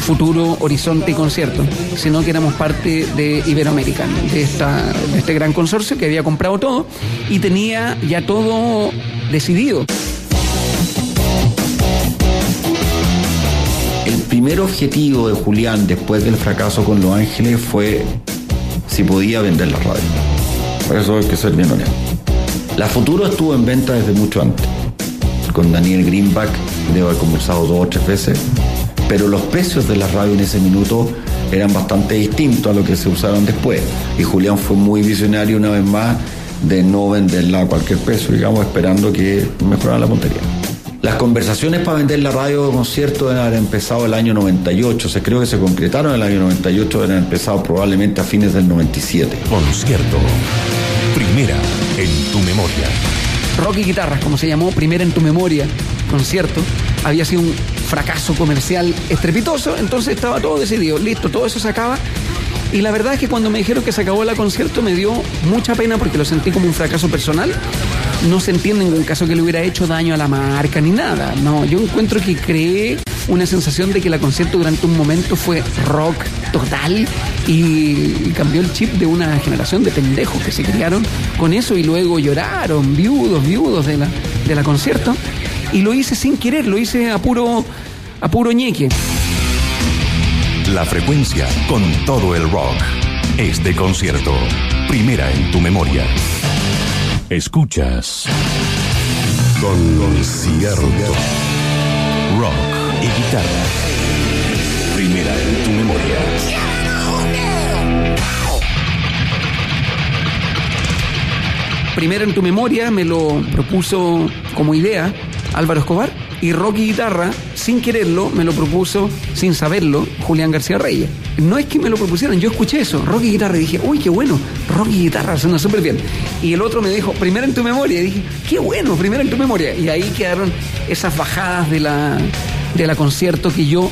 Futuro, Horizonte y Concierto, sino que éramos parte de Iberoamerican, de, esta, de este gran consorcio que había comprado todo y tenía ya todo decidido. El primer objetivo de Julián después del fracaso con Los Ángeles fue si podía vender la radio. Por eso hay que ser bien honesto. La Futuro estuvo en venta desde mucho antes. Con Daniel Greenback debo haber conversado dos o tres veces. Pero los precios de la radio en ese minuto eran bastante distintos a lo que se usaron después. Y Julián fue muy visionario una vez más de no venderla a cualquier precio, digamos, esperando que mejorara la puntería. Las conversaciones para vender la radio de concierto haber empezado el año 98. Se creo que se concretaron en el año 98, deben haber empezado probablemente a fines del 97. Concierto. Primera en tu memoria. Rock y Guitarras, como se llamó, primera en tu memoria, concierto, había sido un fracaso comercial estrepitoso, entonces estaba todo decidido, listo, todo eso se acaba. Y la verdad es que cuando me dijeron que se acabó la concierto me dio mucha pena porque lo sentí como un fracaso personal. No sentí en ningún caso que le hubiera hecho daño a la marca ni nada. No, yo encuentro que creé una sensación de que la concierto durante un momento fue rock total y cambió el chip de una generación de pendejos que se criaron con eso y luego lloraron, viudos, viudos de la, de la concierto. Y lo hice sin querer, lo hice a puro, a puro ñeque. La frecuencia con todo el rock. Este concierto. Primera en tu memoria. Escuchas. Concierto. Rock guitarra. Primera en tu memoria. Primero en tu memoria me lo propuso como idea Álvaro Escobar y rock y guitarra, sin quererlo, me lo propuso, sin saberlo, Julián García Reyes. No es que me lo propusieran, yo escuché eso, rock y guitarra, y dije, uy, qué bueno, rock y guitarra, suena súper bien. Y el otro me dijo, primero en tu memoria, y dije, qué bueno, primero en tu memoria. Y ahí quedaron esas bajadas de la, de la concierto que yo,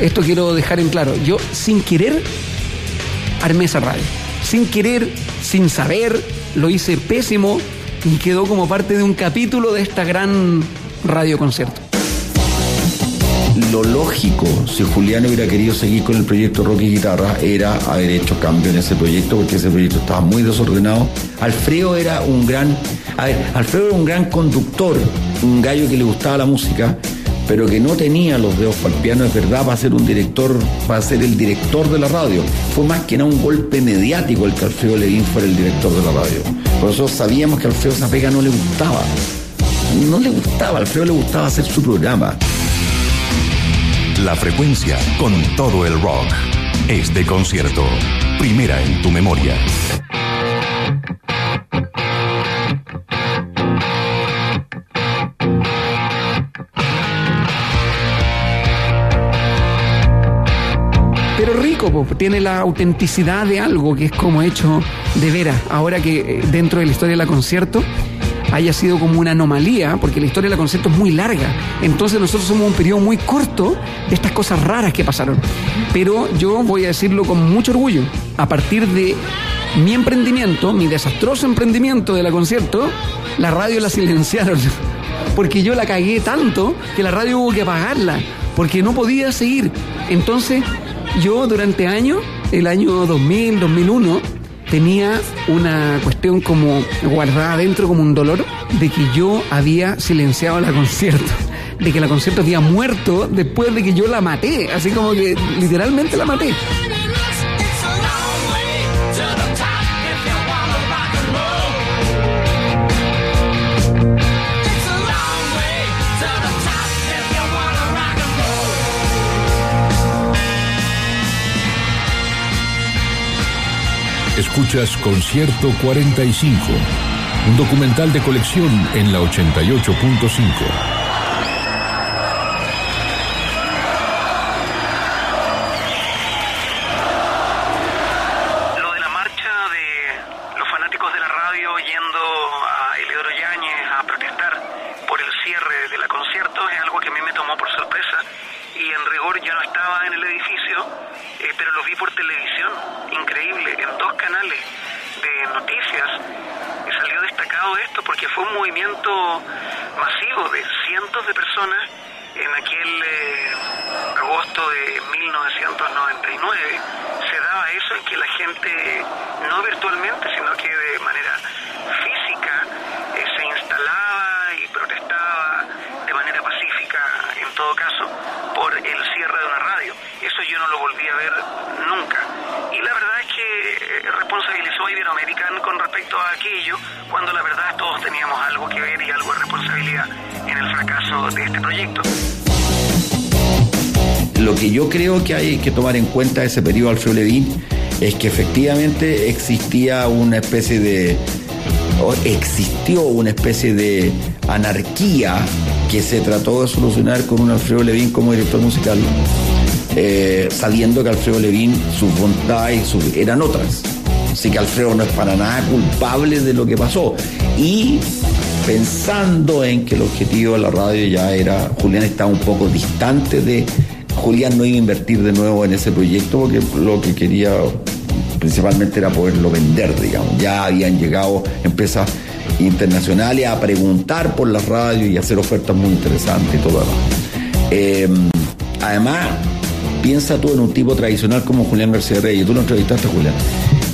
esto quiero dejar en claro, yo sin querer armé esa radio. Sin querer, sin saber, lo hice pésimo y quedó como parte de un capítulo de esta gran radio concierto. Lo lógico, si Julián hubiera querido seguir con el proyecto Rock y Guitarra, era haber hecho cambio en ese proyecto, porque ese proyecto estaba muy desordenado. Alfredo era un gran. A ver, Alfredo era un gran conductor, un gallo que le gustaba la música, pero que no tenía los dedos para el piano, es verdad, para ser un director, para ser el director de la radio. Fue más que nada un golpe mediático el que Alfredo Levin fuera el director de la radio. Por eso sabíamos que a Alfredo esa pega no le gustaba. No le gustaba, a Alfredo le gustaba hacer su programa. La frecuencia con todo el rock. Este concierto. Primera en tu memoria. Po, tiene la autenticidad de algo que es como hecho de veras. Ahora que eh, dentro de la historia de la concierto haya sido como una anomalía, porque la historia de la concierto es muy larga. Entonces nosotros somos un periodo muy corto de estas cosas raras que pasaron. Pero yo voy a decirlo con mucho orgullo. A partir de mi emprendimiento, mi desastroso emprendimiento de la concierto, la radio la silenciaron. [LAUGHS] Porque yo la cagué tanto que la radio hubo que apagarla. Porque no podía seguir. Entonces, yo durante años, el año 2000, 2001, tenía una cuestión como guardada adentro como un dolor de que yo había silenciado la concierto, de que la concierto había muerto después de que yo la maté, así como que literalmente la maté. Escuchas Concierto 45, un documental de colección en la 88.5. yo creo que hay que tomar en cuenta ese periodo Alfredo Levin es que efectivamente existía una especie de existió una especie de anarquía que se trató de solucionar con un Alfredo Levin como director musical, eh, sabiendo que Alfredo Levin, sus bondades sus, eran otras. Así que Alfredo no es para nada culpable de lo que pasó. Y pensando en que el objetivo de la radio ya era, Julián estaba un poco distante de, Julián no iba a invertir de nuevo en ese proyecto porque lo que quería principalmente era poderlo vender, digamos. Ya habían llegado empresas internacionales a preguntar por la radio y hacer ofertas muy interesantes y todo demás. Eh, además, piensa tú en un tipo tradicional como Julián García Reyes. Tú lo entrevistaste, Julián.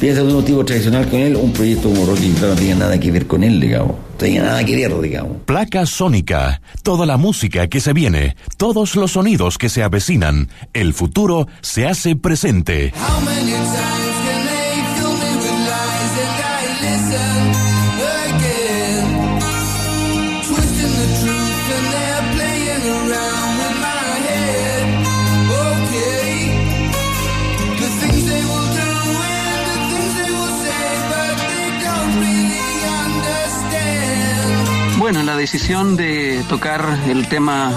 Piensa tú en un tipo tradicional con él, un proyecto como Rocky no tenía nada que ver con él, digamos. No tenía nada que ver, digamos. Placa Sónica. Toda la música que se viene, todos los sonidos que se avecinan. El futuro se hace presente. Bueno, la decisión de tocar el tema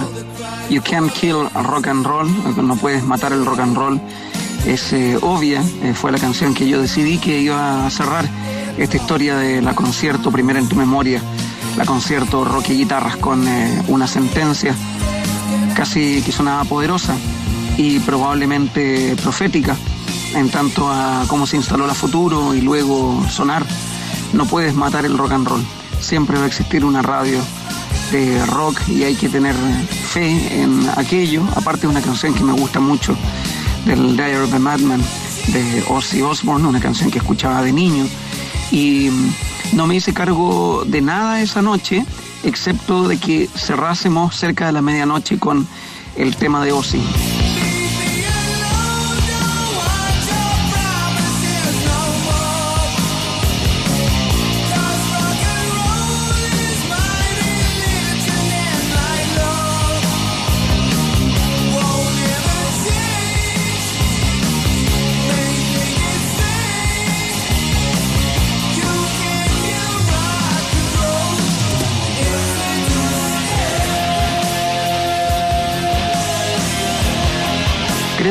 You Can't Kill Rock and Roll, no puedes matar el rock and roll, es eh, obvia. Eh, fue la canción que yo decidí que iba a cerrar esta historia de la concierto Primera en tu memoria, la concierto rock y guitarras con eh, una sentencia casi que sonaba poderosa y probablemente profética en tanto a cómo se instaló la futuro y luego sonar. No puedes matar el rock and roll siempre va a existir una radio de rock y hay que tener fe en aquello. Aparte una canción que me gusta mucho del Diary of the Madman de Ozzy Osbourne, una canción que escuchaba de niño. Y no me hice cargo de nada esa noche, excepto de que cerrásemos cerca de la medianoche con el tema de Ozzy.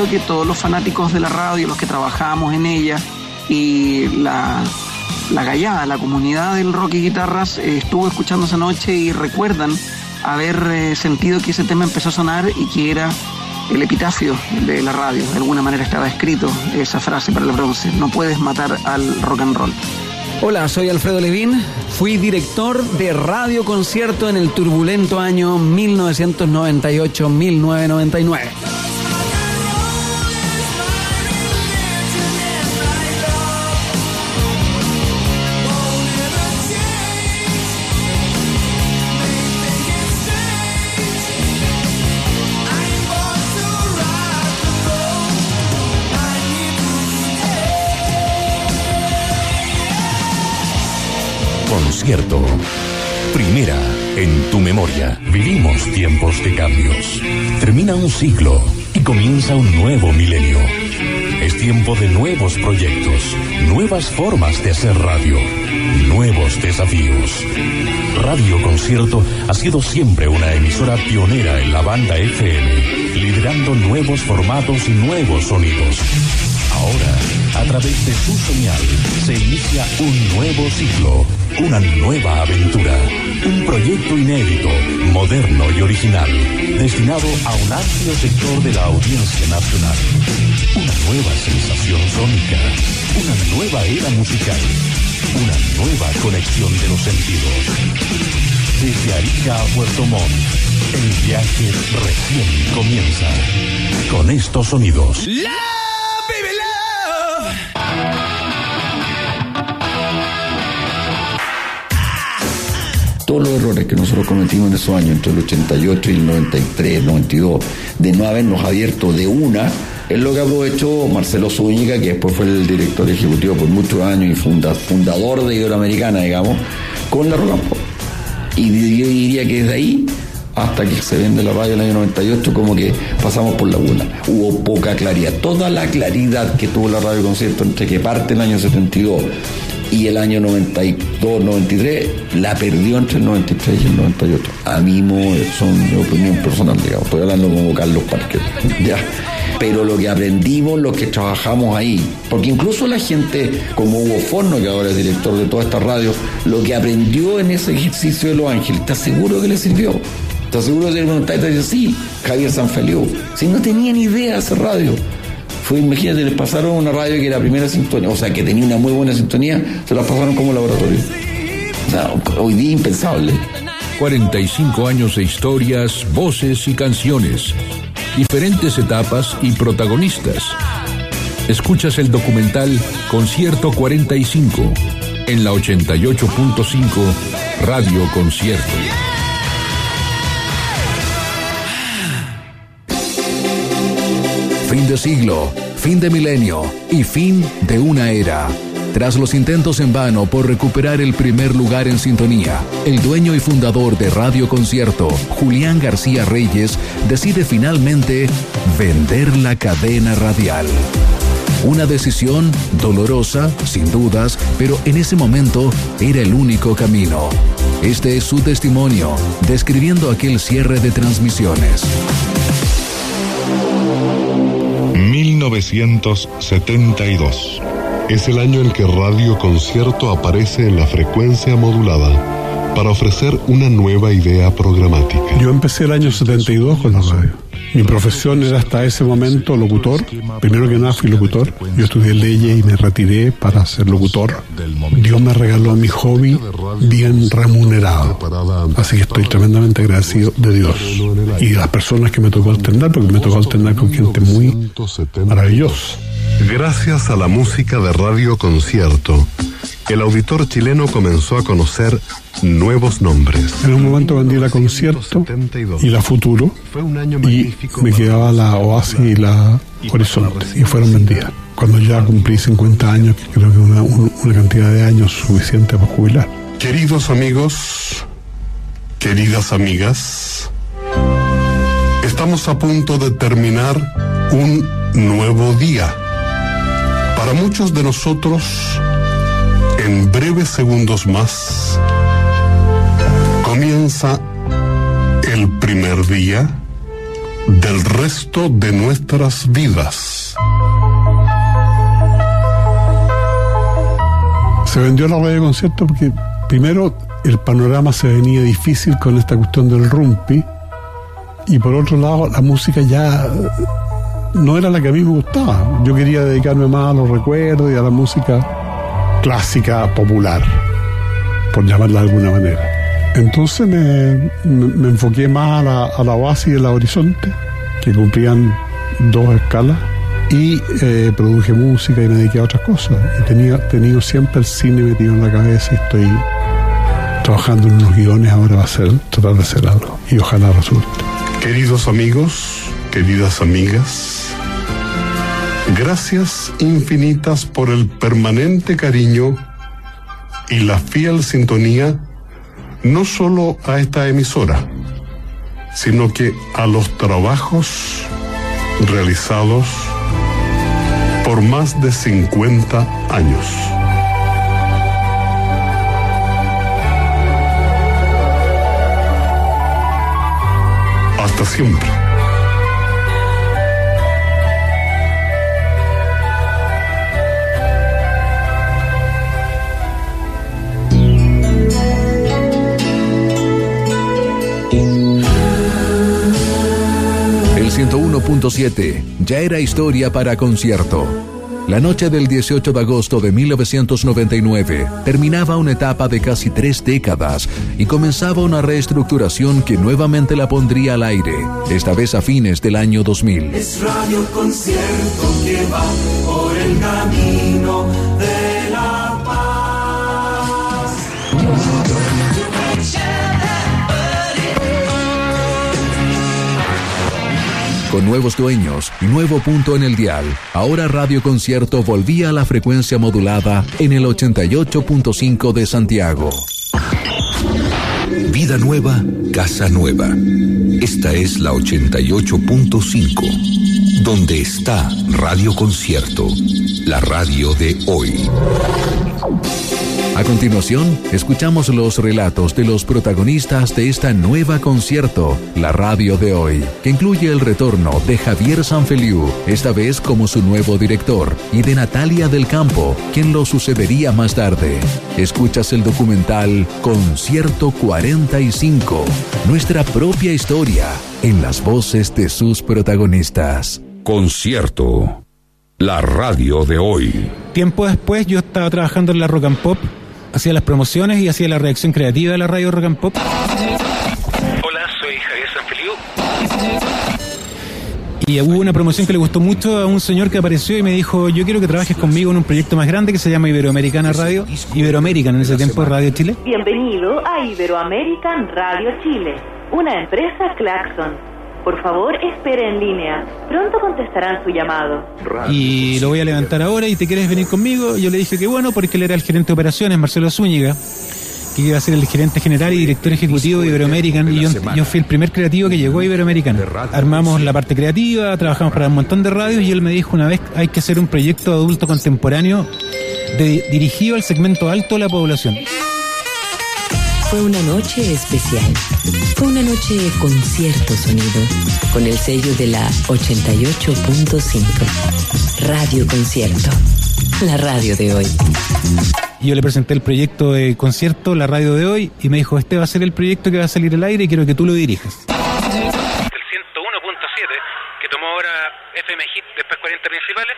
Que todos los fanáticos de la radio, los que trabajamos en ella y la, la gallada, la comunidad del rock y guitarras eh, estuvo escuchando esa noche y recuerdan haber eh, sentido que ese tema empezó a sonar y que era el epitafio de la radio. De alguna manera estaba escrito esa frase para el bronce. No puedes matar al rock and roll. Hola, soy Alfredo Levín. Fui director de Radio Concierto en el turbulento año 1998-1999. Primera en tu memoria. Vivimos tiempos de cambios. Termina un ciclo y comienza un nuevo milenio. Es tiempo de nuevos proyectos, nuevas formas de hacer radio, nuevos desafíos. Radio Concierto ha sido siempre una emisora pionera en la banda FM, liderando nuevos formatos y nuevos sonidos. Ahora, a través de su señal, se inicia un nuevo ciclo, una nueva aventura, un proyecto inédito, moderno y original, destinado a un amplio sector de la audiencia nacional. Una nueva sensación sónica, una nueva era musical, una nueva conexión de los sentidos. Desde Arica a Puerto Montt, el viaje recién comienza. Con estos sonidos. Todos los errores que nosotros cometimos en esos años, entre el 88 y el 93, el 92, de no habernos abierto de una, es lo que aprovechó Marcelo Zúñiga, que después fue el director ejecutivo por muchos años y funda- fundador de Iberoamericana, digamos, con la Pop. Y yo diría que desde ahí hasta que se vende la radio en el año 98, como que pasamos por la laguna. Hubo poca claridad. Toda la claridad que tuvo la radio concierto entre que parte el año 72 y el año 92, 93, la perdió entre el 93 y el 98. A mí son mi opinión personal, digamos. Estoy hablando como Carlos Parker. [LAUGHS] ya. Pero lo que aprendimos, lo que trabajamos ahí, porque incluso la gente como Hugo Forno, que ahora es director de toda esta radio, lo que aprendió en ese ejercicio de Los Ángeles, ¿estás seguro que le sirvió? ¿Estás seguro que le dice, sí, Javier Sanfeliu. Si no tenía ni idea de hacer radio. Fue, imagínate, les pasaron una radio que era primera sintonía, o sea, que tenía una muy buena sintonía, se la pasaron como laboratorio. O sea, hoy día impensable. 45 años de historias, voces y canciones. Diferentes etapas y protagonistas. Escuchas el documental Concierto 45 en la 88.5 Radio Concierto. Fin de siglo, fin de milenio y fin de una era. Tras los intentos en vano por recuperar el primer lugar en sintonía, el dueño y fundador de Radio Concierto, Julián García Reyes, decide finalmente vender la cadena radial. Una decisión dolorosa, sin dudas, pero en ese momento era el único camino. Este es su testimonio, describiendo aquel cierre de transmisiones. 1972. Es el año en que Radio Concierto aparece en la frecuencia modulada para ofrecer una nueva idea programática. Yo empecé el año 72 con la radio. Mi profesión era hasta ese momento locutor. Primero que nada fui locutor. Yo estudié leyes y me retiré para ser locutor. Dios me regaló mi hobby bien remunerado. Así que estoy tremendamente agradecido de Dios y de las personas que me tocó alternar, porque me tocó alternar con gente muy maravillosa. Gracias a la música de Radio Concierto, el auditor chileno comenzó a conocer nuevos nombres. En un momento vendí la concierto y la futuro y me quedaba la Oasis y la Horizonte y fueron vendidas. Cuando ya cumplí 50 años, que creo que una, un- una cantidad de años suficiente para jubilar. Queridos amigos, queridas amigas, estamos a punto de terminar un nuevo día. Para muchos de nosotros, en breves segundos más, comienza el primer día del resto de nuestras vidas. Se vendió la radio concierto porque primero el panorama se venía difícil con esta cuestión del rumpi y por otro lado la música ya no era la que a mí me gustaba. Yo quería dedicarme más a los recuerdos y a la música clásica popular, por llamarla de alguna manera. Entonces me, me- enfoqué más a la, a la a la horizonte, que cumplían dos escalas, y eh, produje música y me dediqué a otras cosas. Y tenía tenido siempre el cine metido en la cabeza y estoy trabajando en unos guiones, ahora va a ser tratar de hacer algo y ojalá resulte. Queridos amigos, queridas amigas, gracias infinitas por el permanente cariño y la fiel sintonía no solo a esta emisora, sino que a los trabajos realizados por más de 50 años. Hasta siempre. 101.7 ya era historia para concierto. La noche del 18 de agosto de 1999 terminaba una etapa de casi tres décadas y comenzaba una reestructuración que nuevamente la pondría al aire, esta vez a fines del año 2000. Es radio concierto que va por el camino Nuevos dueños nuevo punto en el dial, ahora Radio Concierto volvía a la frecuencia modulada en el 88.5 de Santiago. Vida nueva, casa nueva. Esta es la 88.5, donde está Radio Concierto, la radio de hoy. A continuación, escuchamos los relatos de los protagonistas de esta nueva concierto, la radio de hoy, que incluye el retorno de Javier Sanfeliu, esta vez como su nuevo director, y de Natalia del Campo, quien lo sucedería más tarde. Escuchas el documental Concierto 45, nuestra propia historia, en las voces de sus protagonistas. Concierto. La radio de hoy. Tiempo después yo estaba trabajando en la Rock and Pop, hacía las promociones y hacía la reacción creativa de la radio Rock and Pop. Hola, soy Javier Sanfeliu. Y hubo una promoción que le gustó mucho a un señor que apareció y me dijo, yo quiero que trabajes conmigo en un proyecto más grande que se llama Iberoamericana Radio. Iberoamerican en ese tiempo Radio Chile. Bienvenido a Iberoamerican Radio Chile, una empresa Claxon. Por favor, espere en línea. Pronto contestarán su llamado. Y lo voy a levantar ahora y te quieres venir conmigo. Yo le dije que bueno, porque él era el gerente de operaciones, Marcelo Zúñiga, que iba a ser el gerente general y director ejecutivo de Iberoamerican. Y yo, fui el primer creativo que llegó a Iberoamerican. Armamos la parte creativa, trabajamos para un montón de radios y él me dijo una vez hay que hacer un proyecto adulto contemporáneo de- dirigido al segmento alto de la población. Fue una noche especial. Fue una noche con cierto sonido, con el sello de la 88.5. Radio Concierto. La radio de hoy. Yo le presenté el proyecto de concierto, la radio de hoy, y me dijo, este va a ser el proyecto que va a salir al aire y quiero que tú lo dirijas. El 101.7, que tomó ahora FM Hit, después 40 principales,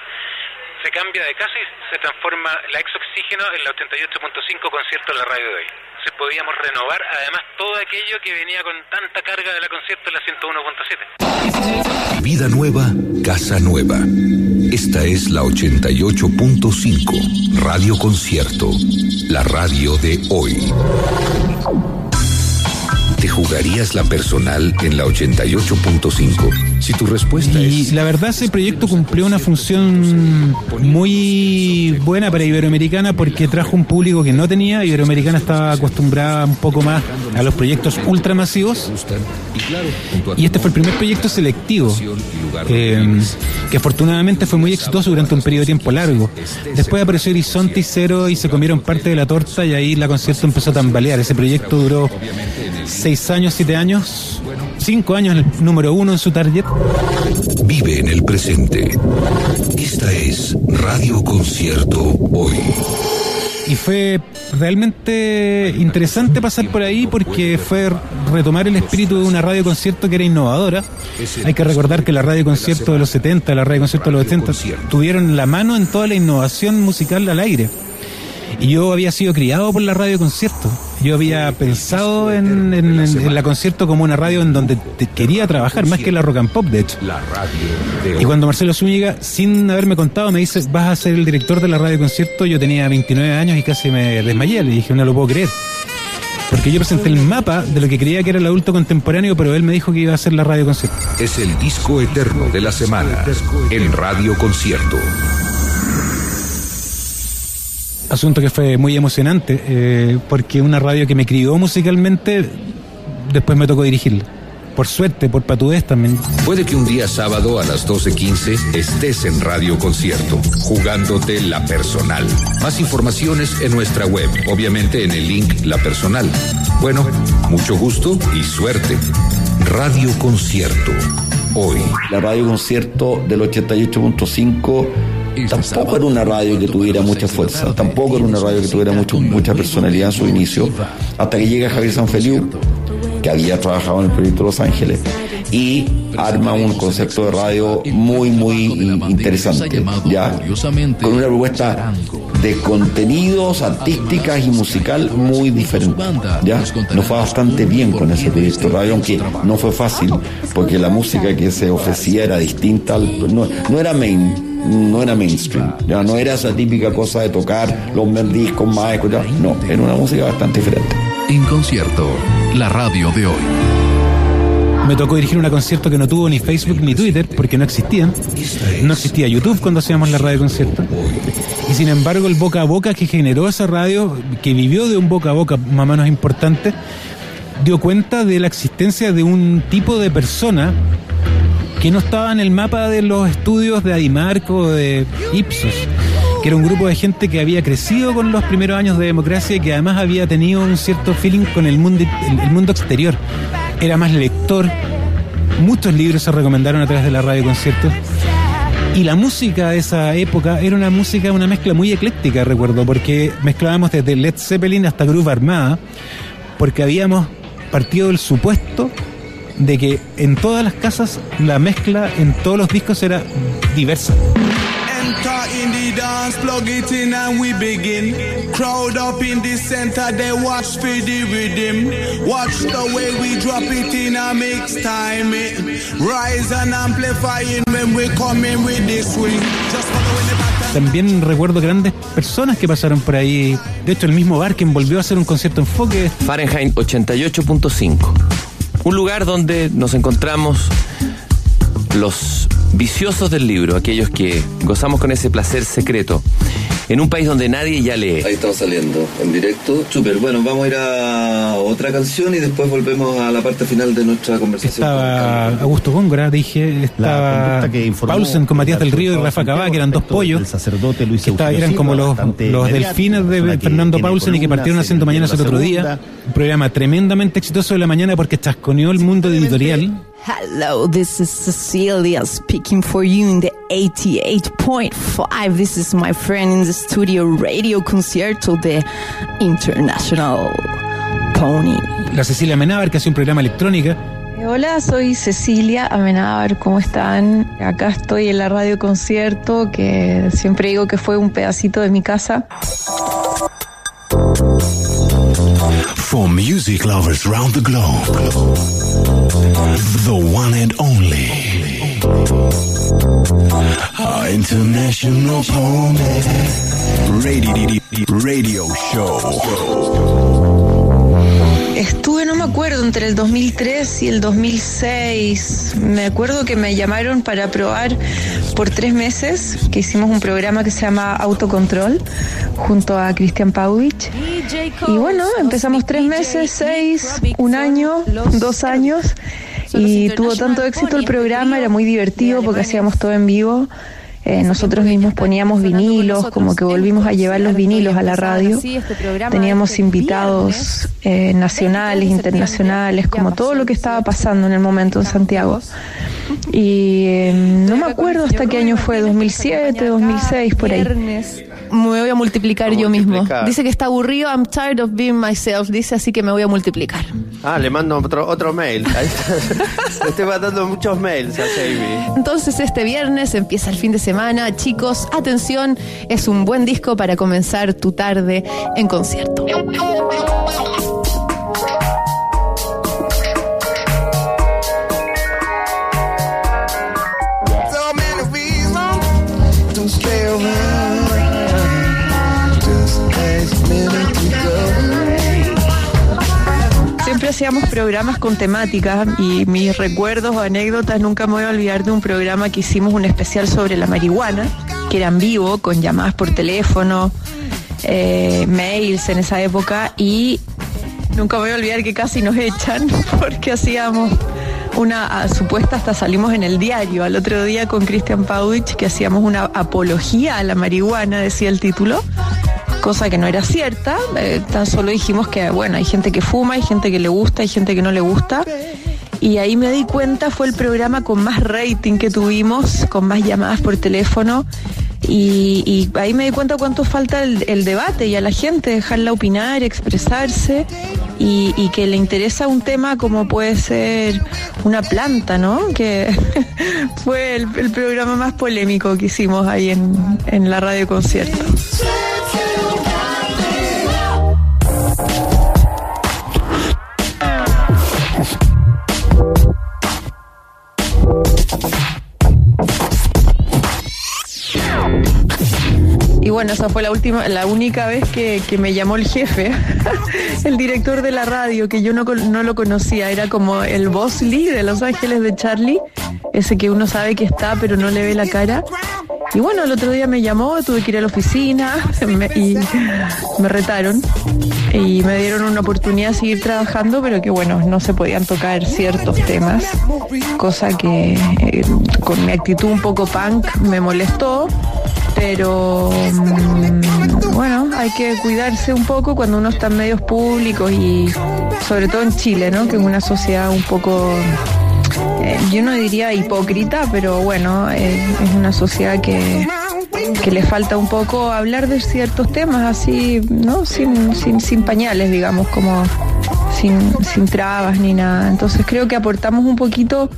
se cambia de casa y se transforma la ex oxígeno en la 88.5 concierto en la radio de hoy. Podíamos renovar además todo aquello que venía con tanta carga de la concierto la 101.7. Vida nueva, casa nueva. Esta es la 88.5, Radio Concierto, la radio de hoy. ¿Te jugarías la personal en la 88.5? Si tu respuesta Y la verdad ese proyecto cumplió una función muy buena para Iberoamericana porque trajo un público que no tenía. Iberoamericana estaba acostumbrada un poco más a los proyectos ultramasivos. Y este fue el primer proyecto selectivo, eh, que afortunadamente fue muy exitoso durante un periodo de tiempo largo. Después apareció Horizonte y Cero y se comieron parte de la torta y ahí la concierto empezó a tambalear. Ese proyecto duró seis años, siete años, cinco años el número uno en su target. Vive en el presente. Esta es Radio Concierto Hoy. Y fue realmente interesante pasar por ahí porque fue retomar el espíritu de una radio concierto que era innovadora. Hay que recordar que la radio concierto de los 70, la radio concierto de los 80 tuvieron la mano en toda la innovación musical al aire. Y yo había sido criado por la radio concierto. Yo había pensado en, en- en la concierto como una radio en donde te- quería trabajar, más que la rock and pop, de hecho. Y cuando Marcelo Zúñiga, sin haberme contado, me dice, vas a ser el director de la radio concierto, yo tenía 29 años y casi me desmayé. Le dije, no lo puedo creer. Porque yo presenté el mapa de lo que creía que era el adulto contemporáneo, pero él me dijo que iba a hacer la radio concierto. Es el disco eterno de la semana en Radio Concierto. Asunto que fue muy emocionante, eh, porque una radio que me crió musicalmente, después me tocó dirigirla. Por suerte, por patudez también. Puede que un día sábado a las 12.15 estés en Radio Concierto, jugándote la personal. Más informaciones en nuestra web, obviamente en el link La Personal. Bueno, mucho gusto y suerte. Radio Concierto, hoy. La radio concierto del 88.5 tampoco era una radio que tuviera mucha fuerza, tampoco era una radio que tuviera mucho, mucha personalidad en su inicio, hasta que llega Javier Sanfeliu, que había trabajado en el proyecto Los Ángeles, y arma un concepto de radio muy, muy interesante, ya, con una propuesta de contenidos artísticas y musical muy diferente, ya, nos fue bastante bien con ese proyecto de radio, aunque no fue fácil, porque la música que se ofrecía era distinta, no, no era main, no era mainstream, ya no era esa típica cosa de tocar los mil discos más, escuchar, no, era una música bastante diferente. En concierto, la radio de hoy. Me tocó dirigir un concierto que no tuvo ni Facebook ni Twitter, porque no existían. No existía YouTube cuando hacíamos la radio concierto. Y sin embargo, el boca a boca que generó esa radio, que vivió de un boca a boca más o menos importante, dio cuenta de la existencia de un tipo de persona que no estaba en el mapa de los estudios de Adimarco o de Ipsos, que era un grupo de gente que había crecido con los primeros años de democracia y que además había tenido un cierto feeling con el mundo, el, mundo exterior. Era más lector, muchos libros se recomendaron a través de la radio conciertos. Y la música de esa época era una música, una mezcla muy ecléctica, recuerdo, porque mezclábamos desde Led Zeppelin hasta Groove Armada, porque habíamos partido del supuesto de que en todas las casas la mezcla en todos los discos era diversa. Enter in the dance, plug it in and we begin. Crowd up in the center, they watch for the rhythm. Watch the way we drop it in a mix time. It rise and amplifying when we come in with the swing. Just following the pattern. También recuerdo grandes personas que pasaron por ahí. De hecho, el mismo Barken volvió a hacer un concierto enfoque. Fahrenheit 88.5. Un lugar donde nos encontramos los viciosos del libro, aquellos que gozamos con ese placer secreto, en un país donde nadie ya lee. Ahí estamos saliendo en directo. Súper, bueno, vamos a ir a otra canción y después volvemos a la parte final de nuestra conversación. Estaba Augusto Góngora, dije, estaba conducta que informó Paulsen con Matías del Río y Rafa Cabá, que eran dos pollos. El sacerdote Luis que estaba- eran como los, los delfines de Fernando Paulsen y que partieron en haciendo mañana La el otro día. Un programa tremendamente exitoso de la mañana porque chasconeó el mundo editorial. Hello, this is Cecilia speaking for you in the 88.5. This is my friend in the studio radio concierto de International Pony. La Cecilia Amenábar, que hace un programa electrónica. Hola, soy Cecilia Amenábar, ¿cómo están? Acá estoy en la radio concierto, que siempre digo que fue un pedacito de mi casa. For music lovers round the globe, the one and only. International pony radio show. Estuve, no me acuerdo, entre el 2003 y el 2006. Me acuerdo que me llamaron para probar por tres meses, que hicimos un programa que se llama Autocontrol, junto a Cristian Pauvich. Y bueno, empezamos tres meses, seis, un año, dos años. Y tuvo tanto éxito el programa, era muy divertido porque hacíamos todo en vivo. Eh, nosotros mismos poníamos vinilos, como que volvimos a llevar los vinilos a la radio. Teníamos invitados eh, nacionales, internacionales, como todo lo que estaba pasando en el momento en Santiago. Y eh, no me acuerdo hasta qué año fue, 2007, 2006, por ahí. Me voy a multiplicar yo mismo. Dice que está aburrido, I'm tired of being myself. Dice así que me voy a multiplicar. Ah, le mando otro, otro mail. [LAUGHS] Le estoy mandando muchos mails a Jamie. Entonces este viernes empieza el fin de semana. Chicos, atención, es un buen disco para comenzar tu tarde en concierto. Hacíamos programas con temáticas y mis recuerdos o anécdotas nunca me voy a olvidar de un programa que hicimos un especial sobre la marihuana, que era en vivo, con llamadas por teléfono, eh, mails en esa época y nunca me voy a olvidar que casi nos echan [LAUGHS] porque hacíamos una a- supuesta, hasta salimos en el diario al otro día con Christian Paudich que hacíamos una apología a la marihuana, decía el título cosa que no era cierta, eh, tan solo dijimos que, bueno, hay gente que fuma, hay gente que le gusta, hay gente que no le gusta. Y ahí me di cuenta, fue el programa con más rating que tuvimos, con más llamadas por teléfono. Y, ahí me di cuenta cuánto falta el, debate y a la gente dejarla opinar, expresarse y, y que le interesa un tema como puede ser una planta, ¿no? Que [LAUGHS] fue el, el programa más polémico que hicimos ahí en, en la radio concierto. Bueno, esa fue la última, la única vez que, que me llamó el jefe, [LAUGHS] el director de la radio, que yo no, no lo conocía, era como el boss Lee de Los Ángeles de Charlie, ese que uno sabe que está pero no le ve la cara. Y bueno, el otro día me llamó, tuve que ir a la oficina [LAUGHS] y me retaron y me dieron una oportunidad de seguir trabajando, pero que bueno, no se podían tocar ciertos temas, cosa que eh, con mi actitud un poco punk me molestó, pero mm, bueno, hay que cuidarse un poco cuando uno está en medios públicos y sobre todo en Chile, ¿no? Que es una sociedad un poco eh, yo no diría hipócrita, pero bueno, eh, es una sociedad que, que le falta un poco hablar de ciertos temas así, ¿no? Sin, sin, sin pañales, digamos, como sin, sin trabas ni nada. Entonces creo que aportamos un poquito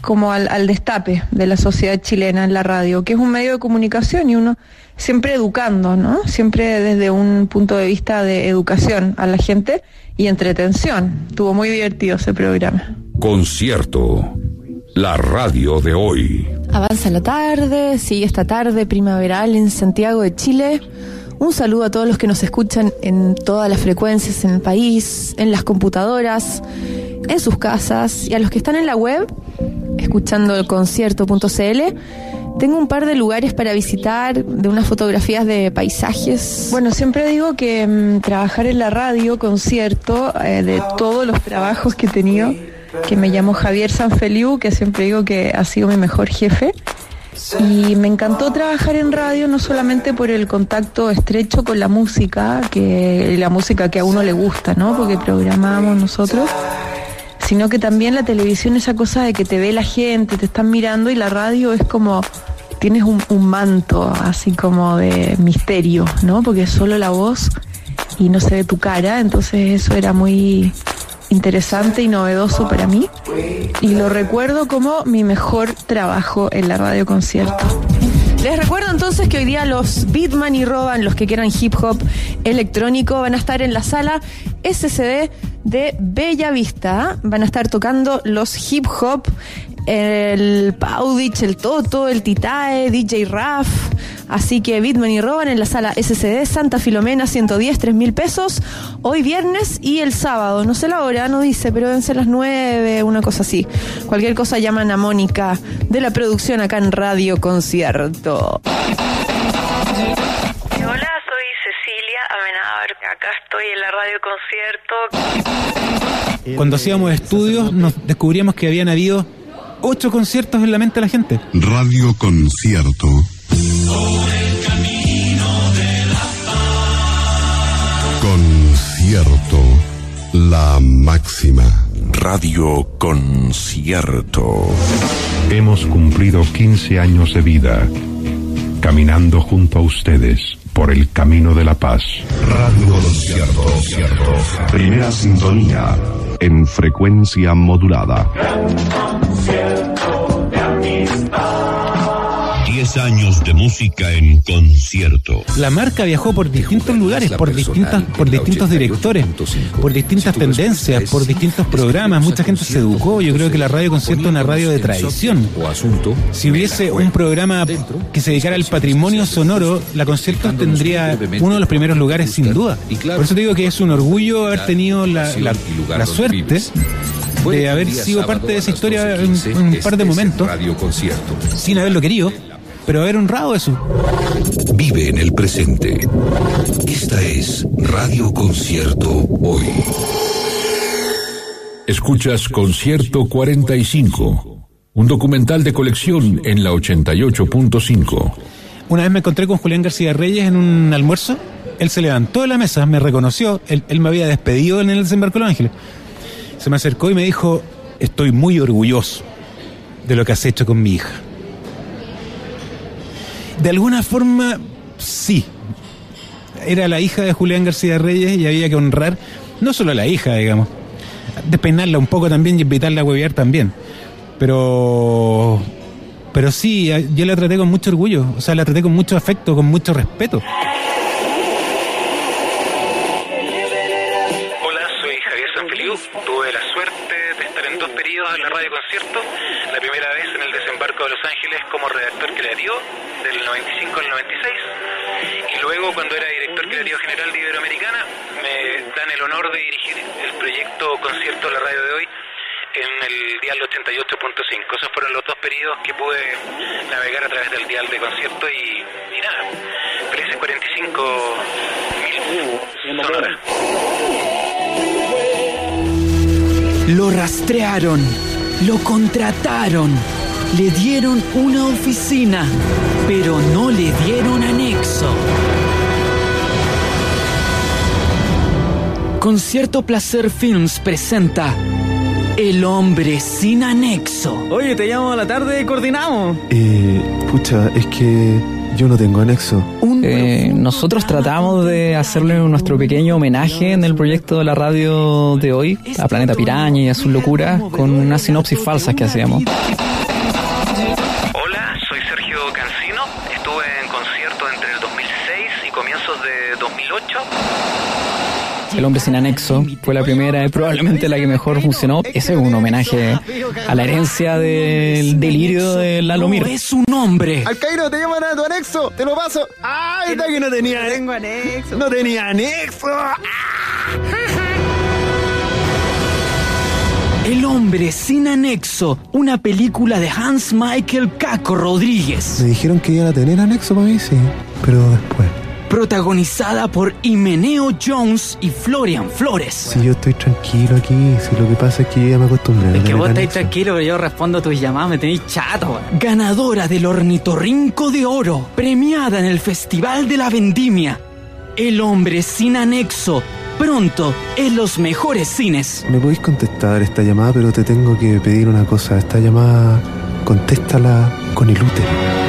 como al, al destape de la sociedad chilena en la radio, que es un medio de comunicación y uno siempre educando, ¿no? Siempre desde un punto de vista de educación a la gente y entretención. Estuvo muy divertido ese programa. Concierto. La radio de hoy. Avanza la tarde, sigue esta tarde primaveral en Santiago de Chile. Un saludo a todos los que nos escuchan en todas las frecuencias en el país, en las computadoras, en sus casas y a los que están en la web escuchando el concierto.cl. Tengo un par de lugares para visitar, de unas fotografías de paisajes. Bueno, siempre digo que mm, trabajar en la radio, concierto, eh, de todos los trabajos que he tenido, que me llamo Javier Sanfeliu, que siempre digo que ha sido mi mejor jefe. Y me encantó trabajar en radio no solamente por el contacto estrecho con la música, que la música que a uno le gusta, ¿no? Porque programamos nosotros, sino que también la televisión esa cosa de que te ve la gente, te están mirando y la radio es como tienes un, un manto así como de misterio, ¿no? Porque es solo la voz y no se ve tu cara, entonces eso era muy interesante y novedoso para mí y lo recuerdo como mi mejor trabajo en la radio concierto. Les recuerdo entonces que hoy día los Beatman y Roban, los que quieran hip hop electrónico, van a estar en la sala SCD de Bella Vista. Van a estar tocando los hip hop, el Paudich, el Toto, el Titae, DJ Raf. Así que Bitman y Roban en la sala SCD Santa Filomena 110, 3 mil pesos. Hoy viernes y el sábado. No sé la hora, no dice, pero deben ser las 9, una cosa así. Cualquier cosa llaman a Mónica de la producción acá en Radio Concierto. Hola, soy Cecilia Amenábar. Acá estoy en la radio concierto. Cuando hacíamos estudios nos descubríamos que habían habido ocho conciertos en la mente de la gente. Radio Concierto. Sobre el camino de la paz. Concierto. La máxima. Radio Concierto. Hemos cumplido 15 años de vida caminando junto a ustedes por el camino de la paz. Radio Concierto. Primera sintonía en frecuencia modulada. 10 años de música en concierto. La marca viajó por distintos lugares, por distintas, por distintos directores, por distintas tendencias, por distintos programas. Mucha gente se educó. Yo creo que la radio concierto es una radio de tradición. Si hubiese un programa que se dedicara al patrimonio sonoro, la concierto tendría uno de los primeros lugares sin duda. Por eso te digo que es un orgullo haber tenido la, la- la suerte de haber sido parte de esa historia en, en un par de momentos, sin haberlo querido, pero haber honrado eso. Vive en el presente. Esta es Radio Concierto hoy. Escuchas Concierto 45, un documental de colección en la 88.5. Una vez me encontré con Julián García Reyes en un almuerzo. Él se levantó de la mesa, me reconoció. Él, él me había despedido en el desembarco de Los Ángeles. Se me acercó y me dijo: Estoy muy orgulloso de lo que has hecho con mi hija. De alguna forma, sí. Era la hija de Julián García Reyes y había que honrar no solo a la hija, digamos, despeinarla un poco también y invitarla a huevear también. Pero pero sí, yo la traté con mucho orgullo, o sea, la traté con mucho afecto, con mucho respeto. Hola, soy Javier Sanfeliu. Tuve la suerte de estar en dos periodos en la radio concierto. La primera vez en el desembarco de Los Ángeles como redactor creativo, del 95 al 96. Y luego, cuando era director creativo general de Iberoamericana, me dan el honor de dirigir el proyecto Concierto la Radio de hoy en el dial 88.5. Esos fueron los dos periodos que pude navegar a través del dial de concierto y, y nada. 1345 mil sonoras. Lo rastrearon, lo contrataron, le dieron una oficina, pero no le dieron anexo. Concierto Placer Films presenta El hombre sin anexo. Oye, te llamo a la tarde y coordinamos. Eh, pucha, es que yo no tengo anexo. Eh, nosotros tratamos de hacerle nuestro pequeño homenaje en el proyecto de la radio de hoy, a Planeta Piraña y a sus locuras, con unas sinopsis falsas que hacíamos. Hola, soy Sergio Cancino. Estuve en conciertos entre el 2006 y comienzos de 2008. El hombre sin anexo fue la primera y probablemente la que mejor funcionó. Ese es un homenaje a la herencia del delirio de Lalo Mir. Es un hombre. Alcaíno, te llaman a tu anexo, te lo paso. ¡Ay, está que no tenía tengo anexo! ¡No tenía anexo! [LAUGHS] El hombre sin anexo, una película de Hans Michael Caco Rodríguez. Me dijeron que iban a tener anexo para mí, sí. Pero después. Protagonizada por Himeneo Jones y Florian Flores. Si yo estoy tranquilo aquí, si lo que pasa es que yo ya me acostumbré. a Es que vos estáis tranquilo, pero yo respondo a tus llamadas, me tenéis chato, weón. Ganadora del Ornitorrinco de Oro, premiada en el Festival de la Vendimia. El hombre sin anexo, pronto en los mejores cines. Me podéis contestar esta llamada, pero te tengo que pedir una cosa. Esta llamada, contéstala con el útero.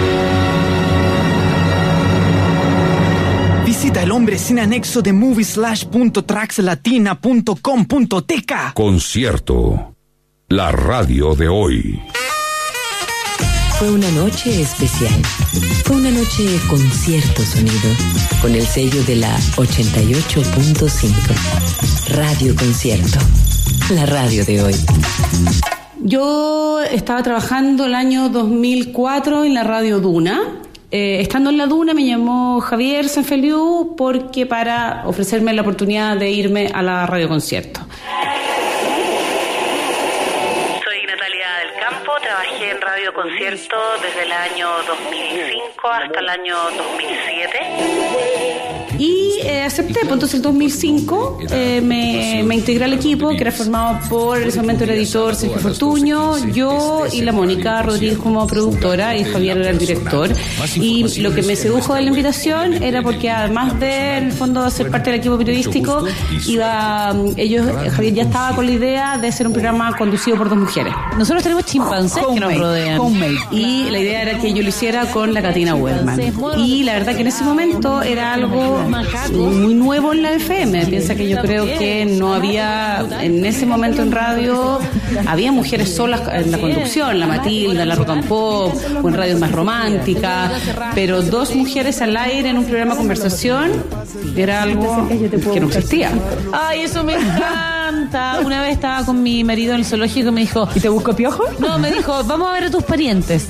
Visita el hombre sin anexo de movieslash.traxlatina.com.tk. Concierto, la radio de hoy. Fue una noche especial. Fue una noche con cierto sonido, con el sello de la 88.5. Radio Concierto. La radio de hoy. Yo estaba trabajando el año 2004 en la radio Duna. Eh, estando en la Duna me llamó Javier Sanfeliu porque para ofrecerme la oportunidad de irme a la radio concierto. Soy Natalia del Campo, trabajé en Radio Concierto desde el año 2005 hasta el año 2007. Y eh, acepté, pues entonces en 2005 eh, me, me integré al equipo que era formado por en ese momento el editor Sergio Fortuño, yo y la Mónica Rodríguez como productora y Javier era el director. Y lo que me sedujo de la invitación era porque además de, en el fondo, ser parte del equipo periodístico, iba, ellos, Javier ya estaba con la idea de hacer un programa conducido por dos mujeres. Nosotros tenemos chimpancés que nos rodean. Y la idea era que yo lo hiciera con la Katina Wellman. Y la verdad que en ese momento era algo muy nuevo en la FM. Piensa que yo creo que no había, en ese momento en radio, había mujeres solas en la conducción, la Matilda, la Rock and Pop, o en radio más romántica, pero dos mujeres al aire en un programa de conversación era algo que no existía. Ay, eso me encanta. Una vez estaba con mi marido en el zoológico y me dijo, ¿y te busco piojo? No, me dijo, vamos a ver a tus parientes.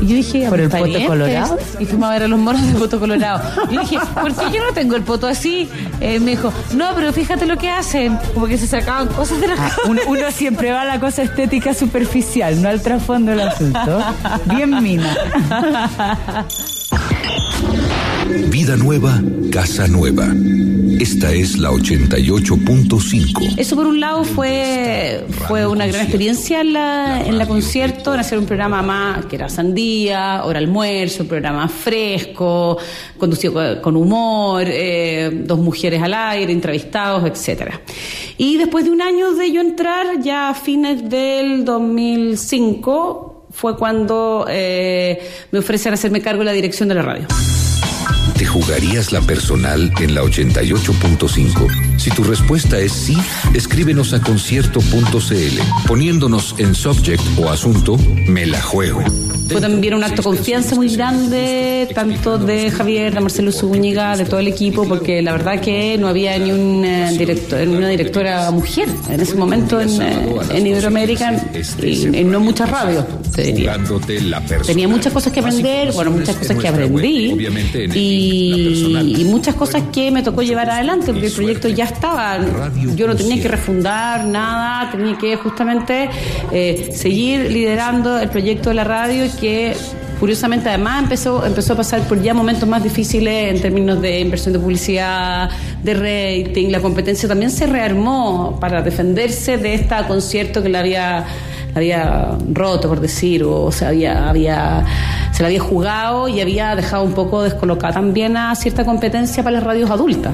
Y yo dije, ¿Por el poto ¿parientes? colorado? Y fuimos a ver a los moros de poto colorado. Y yo dije, ¿por qué yo no tengo el poto así? Eh, me dijo, no, pero fíjate lo que hacen. Como que se sacaban cosas de la Ah, uno, uno siempre va a la cosa estética superficial, no al trasfondo del asunto. Bien mina. [LAUGHS] Vida nueva, casa nueva. Esta es la 88.5. Eso por un lado fue, fue una gran experiencia en la, en la concierto, en hacer un programa más que era sandía, hora almuerzo, un programa fresco, conducido con- humor, eh, dos mujeres al aire, entrevistados, etcétera. Y después de un año de yo entrar, ya a fines del 2005, fue cuando eh, me ofrecen hacerme cargo de la dirección de la radio. ¿Te jugarías la personal en la 88.5? Si tu respuesta es sí, escríbenos a concierto.cl poniéndonos en subject o asunto Me la juego. Fue también un acto de confianza muy grande, tanto de Javier, de Marcelo Zúñiga, de todo el equipo, porque la verdad que no había ni un, eh, director, una directora mujer en ese momento en, eh, en Iberoamérica y en no muchas radios. Tenía muchas cosas que aprender, bueno, muchas cosas que aprendí y, y muchas cosas que me tocó llevar adelante porque el proyecto ya estaba. Yo no tenía que refundar nada, tenía que justamente eh, seguir liderando el proyecto de la radio que curiosamente además empezó, empezó a pasar por ya momentos más difíciles en términos de inversión de publicidad, de rating, la competencia también se rearmó para defenderse de este concierto que la había la había roto, por decir, o se había, había, se la había jugado y había dejado un poco descolocada también a cierta competencia para las radios adultas.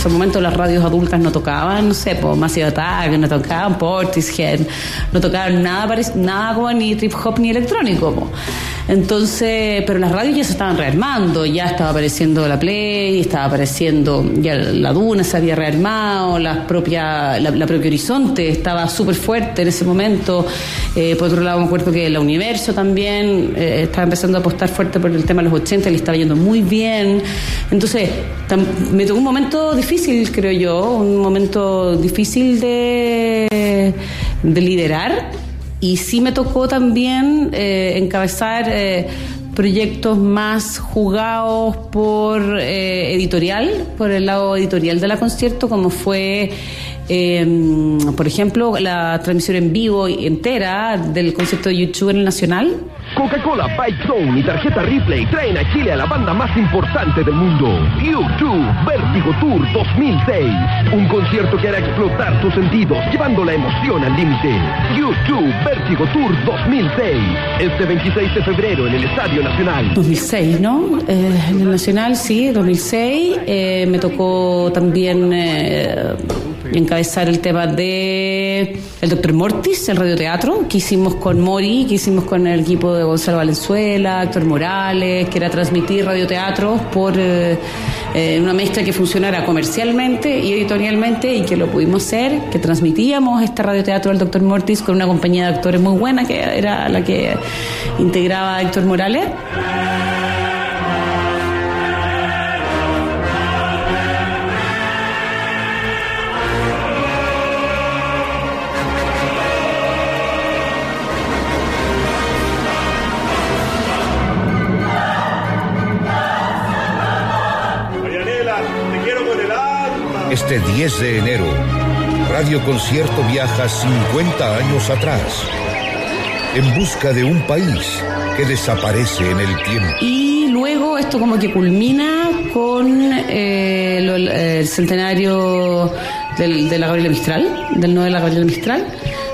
Ese momento las radios adultas no tocaban, no sé, pues Massive Attack, no tocaban Portishead, no tocaban nada, nada como ni trip hop ni electrónico. po. Entonces, pero las radios ya se estaban rearmando, ya estaba apareciendo la Play, estaba apareciendo, ya la Duna se había rearmado, la propia, la, propia Horizonte estaba súper fuerte en ese momento. Eh, por otro lado, me acuerdo que la Universo también eh, estaba empezando a apostar fuerte por el tema de los 80, le estaba yendo muy bien. Entonces, me tocó un momento difícil, creo yo, un momento difícil de liderar. Y sí me tocó también eh, encabezar eh, proyectos más jugados por eh, editorial, por el lado editorial de la concierto, como fue, eh, por ejemplo, la transmisión en vivo entera del concierto de YouTube en el Nacional. Coca-Cola, Bike Zone y Tarjeta Ripley traen a Chile a la banda más importante del mundo, U2 Vértigo Tour 2006. Un concierto que hará explotar tus sentidos, llevando la emoción al límite. U2 Vértigo Tour 2006. Este 26 de febrero en el Estadio Nacional. 2006, ¿no? Eh, en el Nacional, sí, 2006. Eh, me tocó también eh, encabezar el tema de el Doctor Mortis, el radioteatro, que hicimos con Mori, que hicimos con el equipo de Gonzalo Valenzuela, Héctor Morales, que era transmitir radioteatros por eh, eh, una mezcla que funcionara comercialmente y editorialmente y que lo pudimos hacer, que transmitíamos este radioteatro del Doctor Mortis con una compañía de actores muy buena, que era la que integraba a Héctor Morales. Este 10 de enero, Radio Concierto viaja 50 años atrás. en busca de un país que desaparece en el tiempo. Y luego esto como que culmina con eh, lo- el centenario del- de la Gabriela Mistral, del no de la Gabriela Mistral,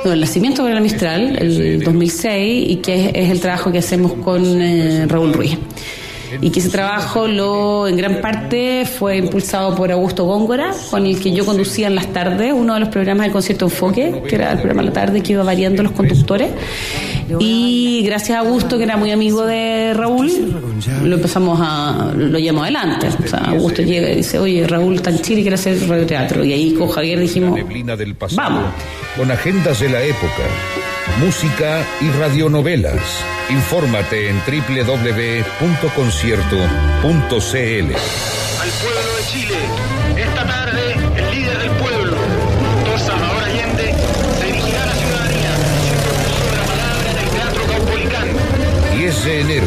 no, el nacimiento de Gabriela Mistral, el 2006, y que es, es el trabajo que hacemos con eh, Raúl Ruiz. Y que ese trabajo lo en gran parte fue impulsado por Augusto Góngora, con el que yo conducía en las tardes uno de los programas del concierto Enfoque, que era el programa de la tarde que iba variando los conductores. Y gracias a Augusto, que era muy amigo de Raúl, lo empezamos a, lo llevamos adelante. O sea, Augusto llega y dice, oye, Raúl está en Chile y quiere hacer radioteatro. Y ahí con Javier dijimos, pasado, con agendas de la época, música y radionovelas. Infórmate en www.concierto.cl. Al pueblo de Chile, esta tarde el líder del pueblo, Dr. Salvador Allende, se dirigirá a la ciudadanía sobre la palabra en el Teatro Caupolicán. 10 de enero,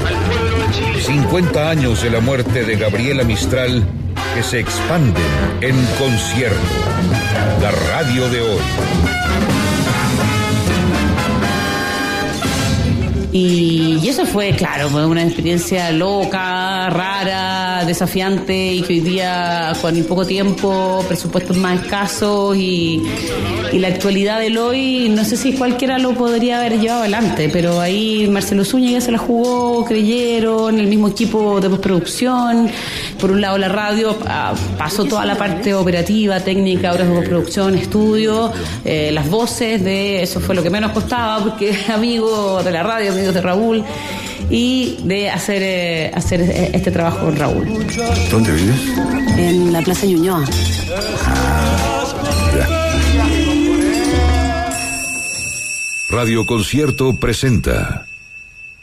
50 años de la muerte de Gabriela Mistral que se expanden en concierto. La radio de hoy. Y, eso fue, claro, fue una experiencia loca, rara, desafiante y que hoy día, con poco tiempo, presupuestos más escasos y, la actualidad del hoy, no sé si cualquiera lo podría haber llevado adelante, pero ahí Marcelo Zúñiga se la jugó, creyeron, el mismo equipo de postproducción. Por un lado, la radio ah, pasó toda la parte operativa, técnica, horas de postproducción, estudio, eh, las voces de eso fue lo que menos costaba, porque [LAUGHS] amigos de la radio, amigos de Raúl, y de hacer, eh, hacer eh, este trabajo con Raúl. ¿Dónde vives? En la Plaza Ñuñoa. Radio Concierto presenta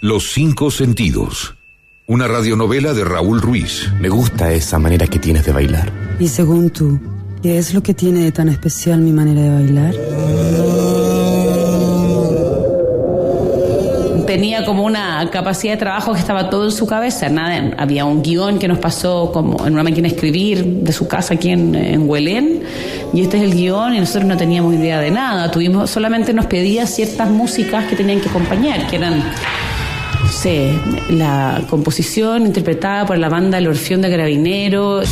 Los Cinco Sentidos. Una radionovela de Raúl Ruiz. Me gusta esa manera que tienes de bailar. Y según tú, ¿qué es lo que tiene de tan especial mi manera de bailar? Tenía como una capacidad de trabajo que estaba todo en su cabeza. Nada, había un guion que nos pasó como en una máquina de escribir de su casa aquí en, en Huelén, y este es el guion, y nosotros no teníamos idea de nada. Tuvimos, solamente nos pedía ciertas músicas que tenían que acompañar, que eran no sé, la composición interpretada por la banda El Orfeón de Carabineros.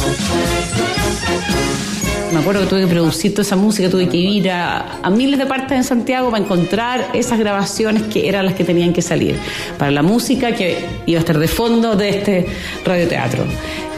Me acuerdo que tuve que producir toda esa música, tuve que ir a, miles de partes en Santiago para encontrar esas grabaciones que eran las que tenían que salir. Para la música que iba a estar de fondo de este radioteatro.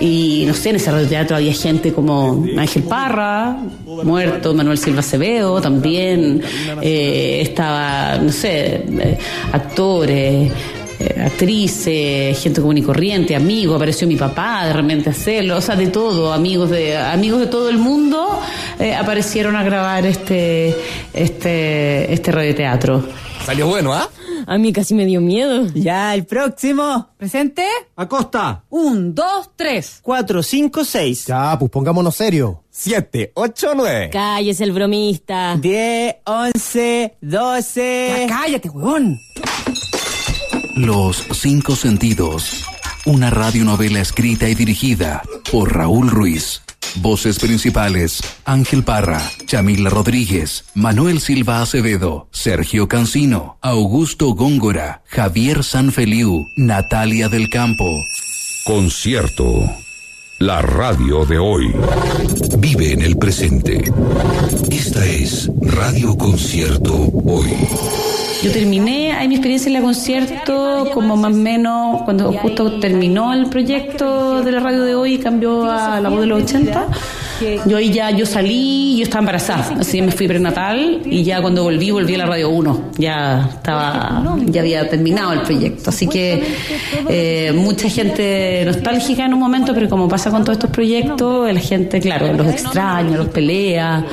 Y no sé, en ese radioteatro había gente como Ángel Parra, muerto, Manuel Silva Acevedo también. eh, estaba, no sé, eh, actores. Eh, actrices, gente común y corriente, amigos, apareció mi papá de repente a hacerlo, o sea, de todo, amigos de amigos de todo el mundo eh, aparecieron a grabar este este este radioteatro. Salió bueno, ¿ah? A mí casi me dio miedo. Ya, el próximo. ¿Presente? Acosta. Un, dos, tres. 4, 5, 6. Ya, pues pongámonos serio. 7, 8, 9. Cállese el bromista. 10, 11, 12. cállate, huevón. Los Cinco Sentidos. Una radionovela escrita y dirigida por Raúl Ruiz. Voces principales: Ángel Parra, Chamila Rodríguez, Manuel Silva Acevedo, Sergio Cancino, Augusto Góngora, Javier Sanfeliu, Natalia del Campo. Concierto. La radio de hoy. Vive en el presente. Esta es Radio Concierto Hoy. Yo terminé ahí mi experiencia en la concierto como más o menos cuando justo terminó el proyecto de la radio de hoy y cambió a la voz de los 80. Yo ahí ya yo salí, yo estaba embarazada, así me fui prenatal y ya cuando volví volví a la radio 1. Ya estaba ya había terminado el proyecto, así que eh, mucha gente nostálgica en un momento, pero como pasa con todos estos proyectos, la gente, claro, los extraña, los pelea,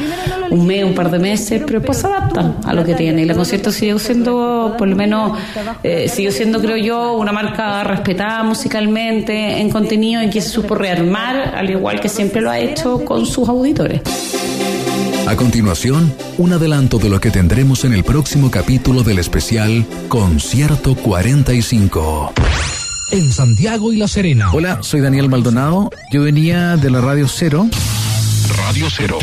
un mes, un par de meses, pero después se adaptan a lo que tiene. Y la concierto sigue siendo, por lo menos, eh, sigue siendo, creo yo, una marca respetada musicalmente, en contenido, y que se supo rearmar, al igual que siempre lo ha hecho con sus auditores. A continuación, un adelanto de lo que tendremos en el próximo capítulo del especial Concierto 45. En Santiago y La Serena. Hola, soy Daniel Maldonado. Yo venía de la Radio Cero. Radio Cero.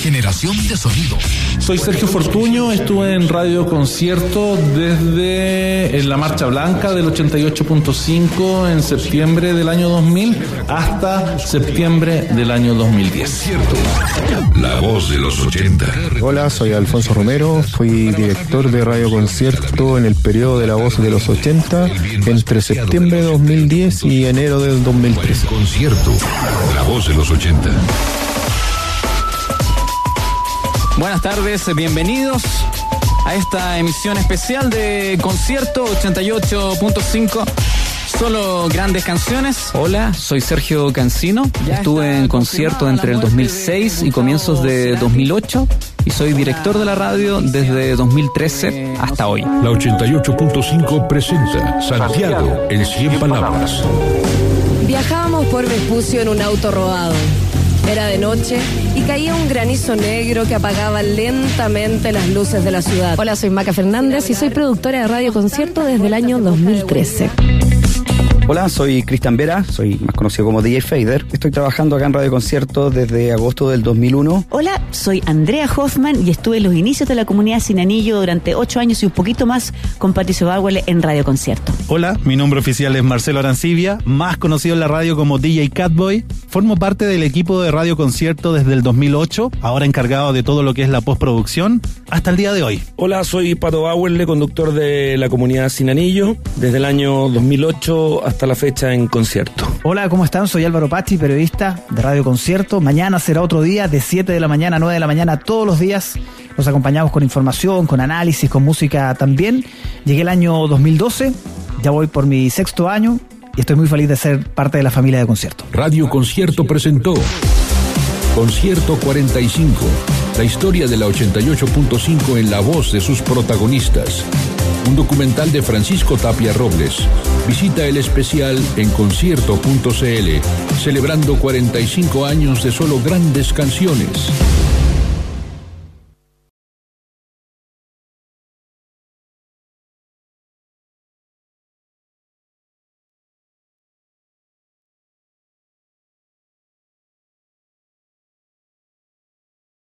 Generación de sonido. Soy Sergio Fortuño, estuve en Radio Concierto desde en la Marcha Blanca del 88.5 en septiembre del año 2000 hasta septiembre del año 2010. La voz de los 80. Hola, soy Alfonso Romero, fui director de Radio Concierto en el periodo de la voz de los 80 entre septiembre de 2010 y enero del 2013. Concierto. La voz de los 80. Buenas tardes, bienvenidos a esta emisión especial de Concierto 88.5. Solo grandes canciones. Hola, soy Sergio Cancino. Estuve en concierto entre el 2006 y comienzos de 2008 y soy director de la radio desde 2013 hasta hoy. La 88.5 presenta Santiago en 100 palabras. Viajábamos por Vespucio en un auto robado. Era de noche y caía un granizo negro que apagaba lentamente las luces de la ciudad. Hola, soy Maca Fernández y soy productora de Radio Concierto desde el año 2013. Hola, soy Cristian Vera, soy más conocido como DJ Fader. Estoy trabajando acá en Radio Concierto desde agosto del 2001. Hola, soy Andrea Hoffman y estuve en los inicios de la comunidad Sin Anillo durante ocho años y un poquito más con Patricio Báguale en Radio Concierto. Hola, mi nombre oficial es Marcelo Arancibia, más conocido en la radio como DJ Catboy. Formo parte del equipo de Radio Concierto desde el 2008, ahora encargado de todo lo que es la postproducción, hasta el día de hoy. Hola, soy Pato Bauerle, conductor de la comunidad Sin Anillo, desde el año 2008 hasta la fecha en concierto. Hola, ¿cómo están? Soy Álvaro Pachi, periodista de Radio Concierto. Mañana será otro día, de 7 de la mañana a 9 de la mañana, todos los días. Nos acompañamos con información, con análisis, con música también. Llegué el año 2012, ya voy por mi sexto año y estoy muy feliz de ser parte de la familia de concierto. Radio Concierto presentó Concierto 45, la historia de la 88.5 en la voz de sus protagonistas. Un documental de Francisco Tapia Robles. Visita el especial en concierto.cl, celebrando 45 años de solo grandes canciones.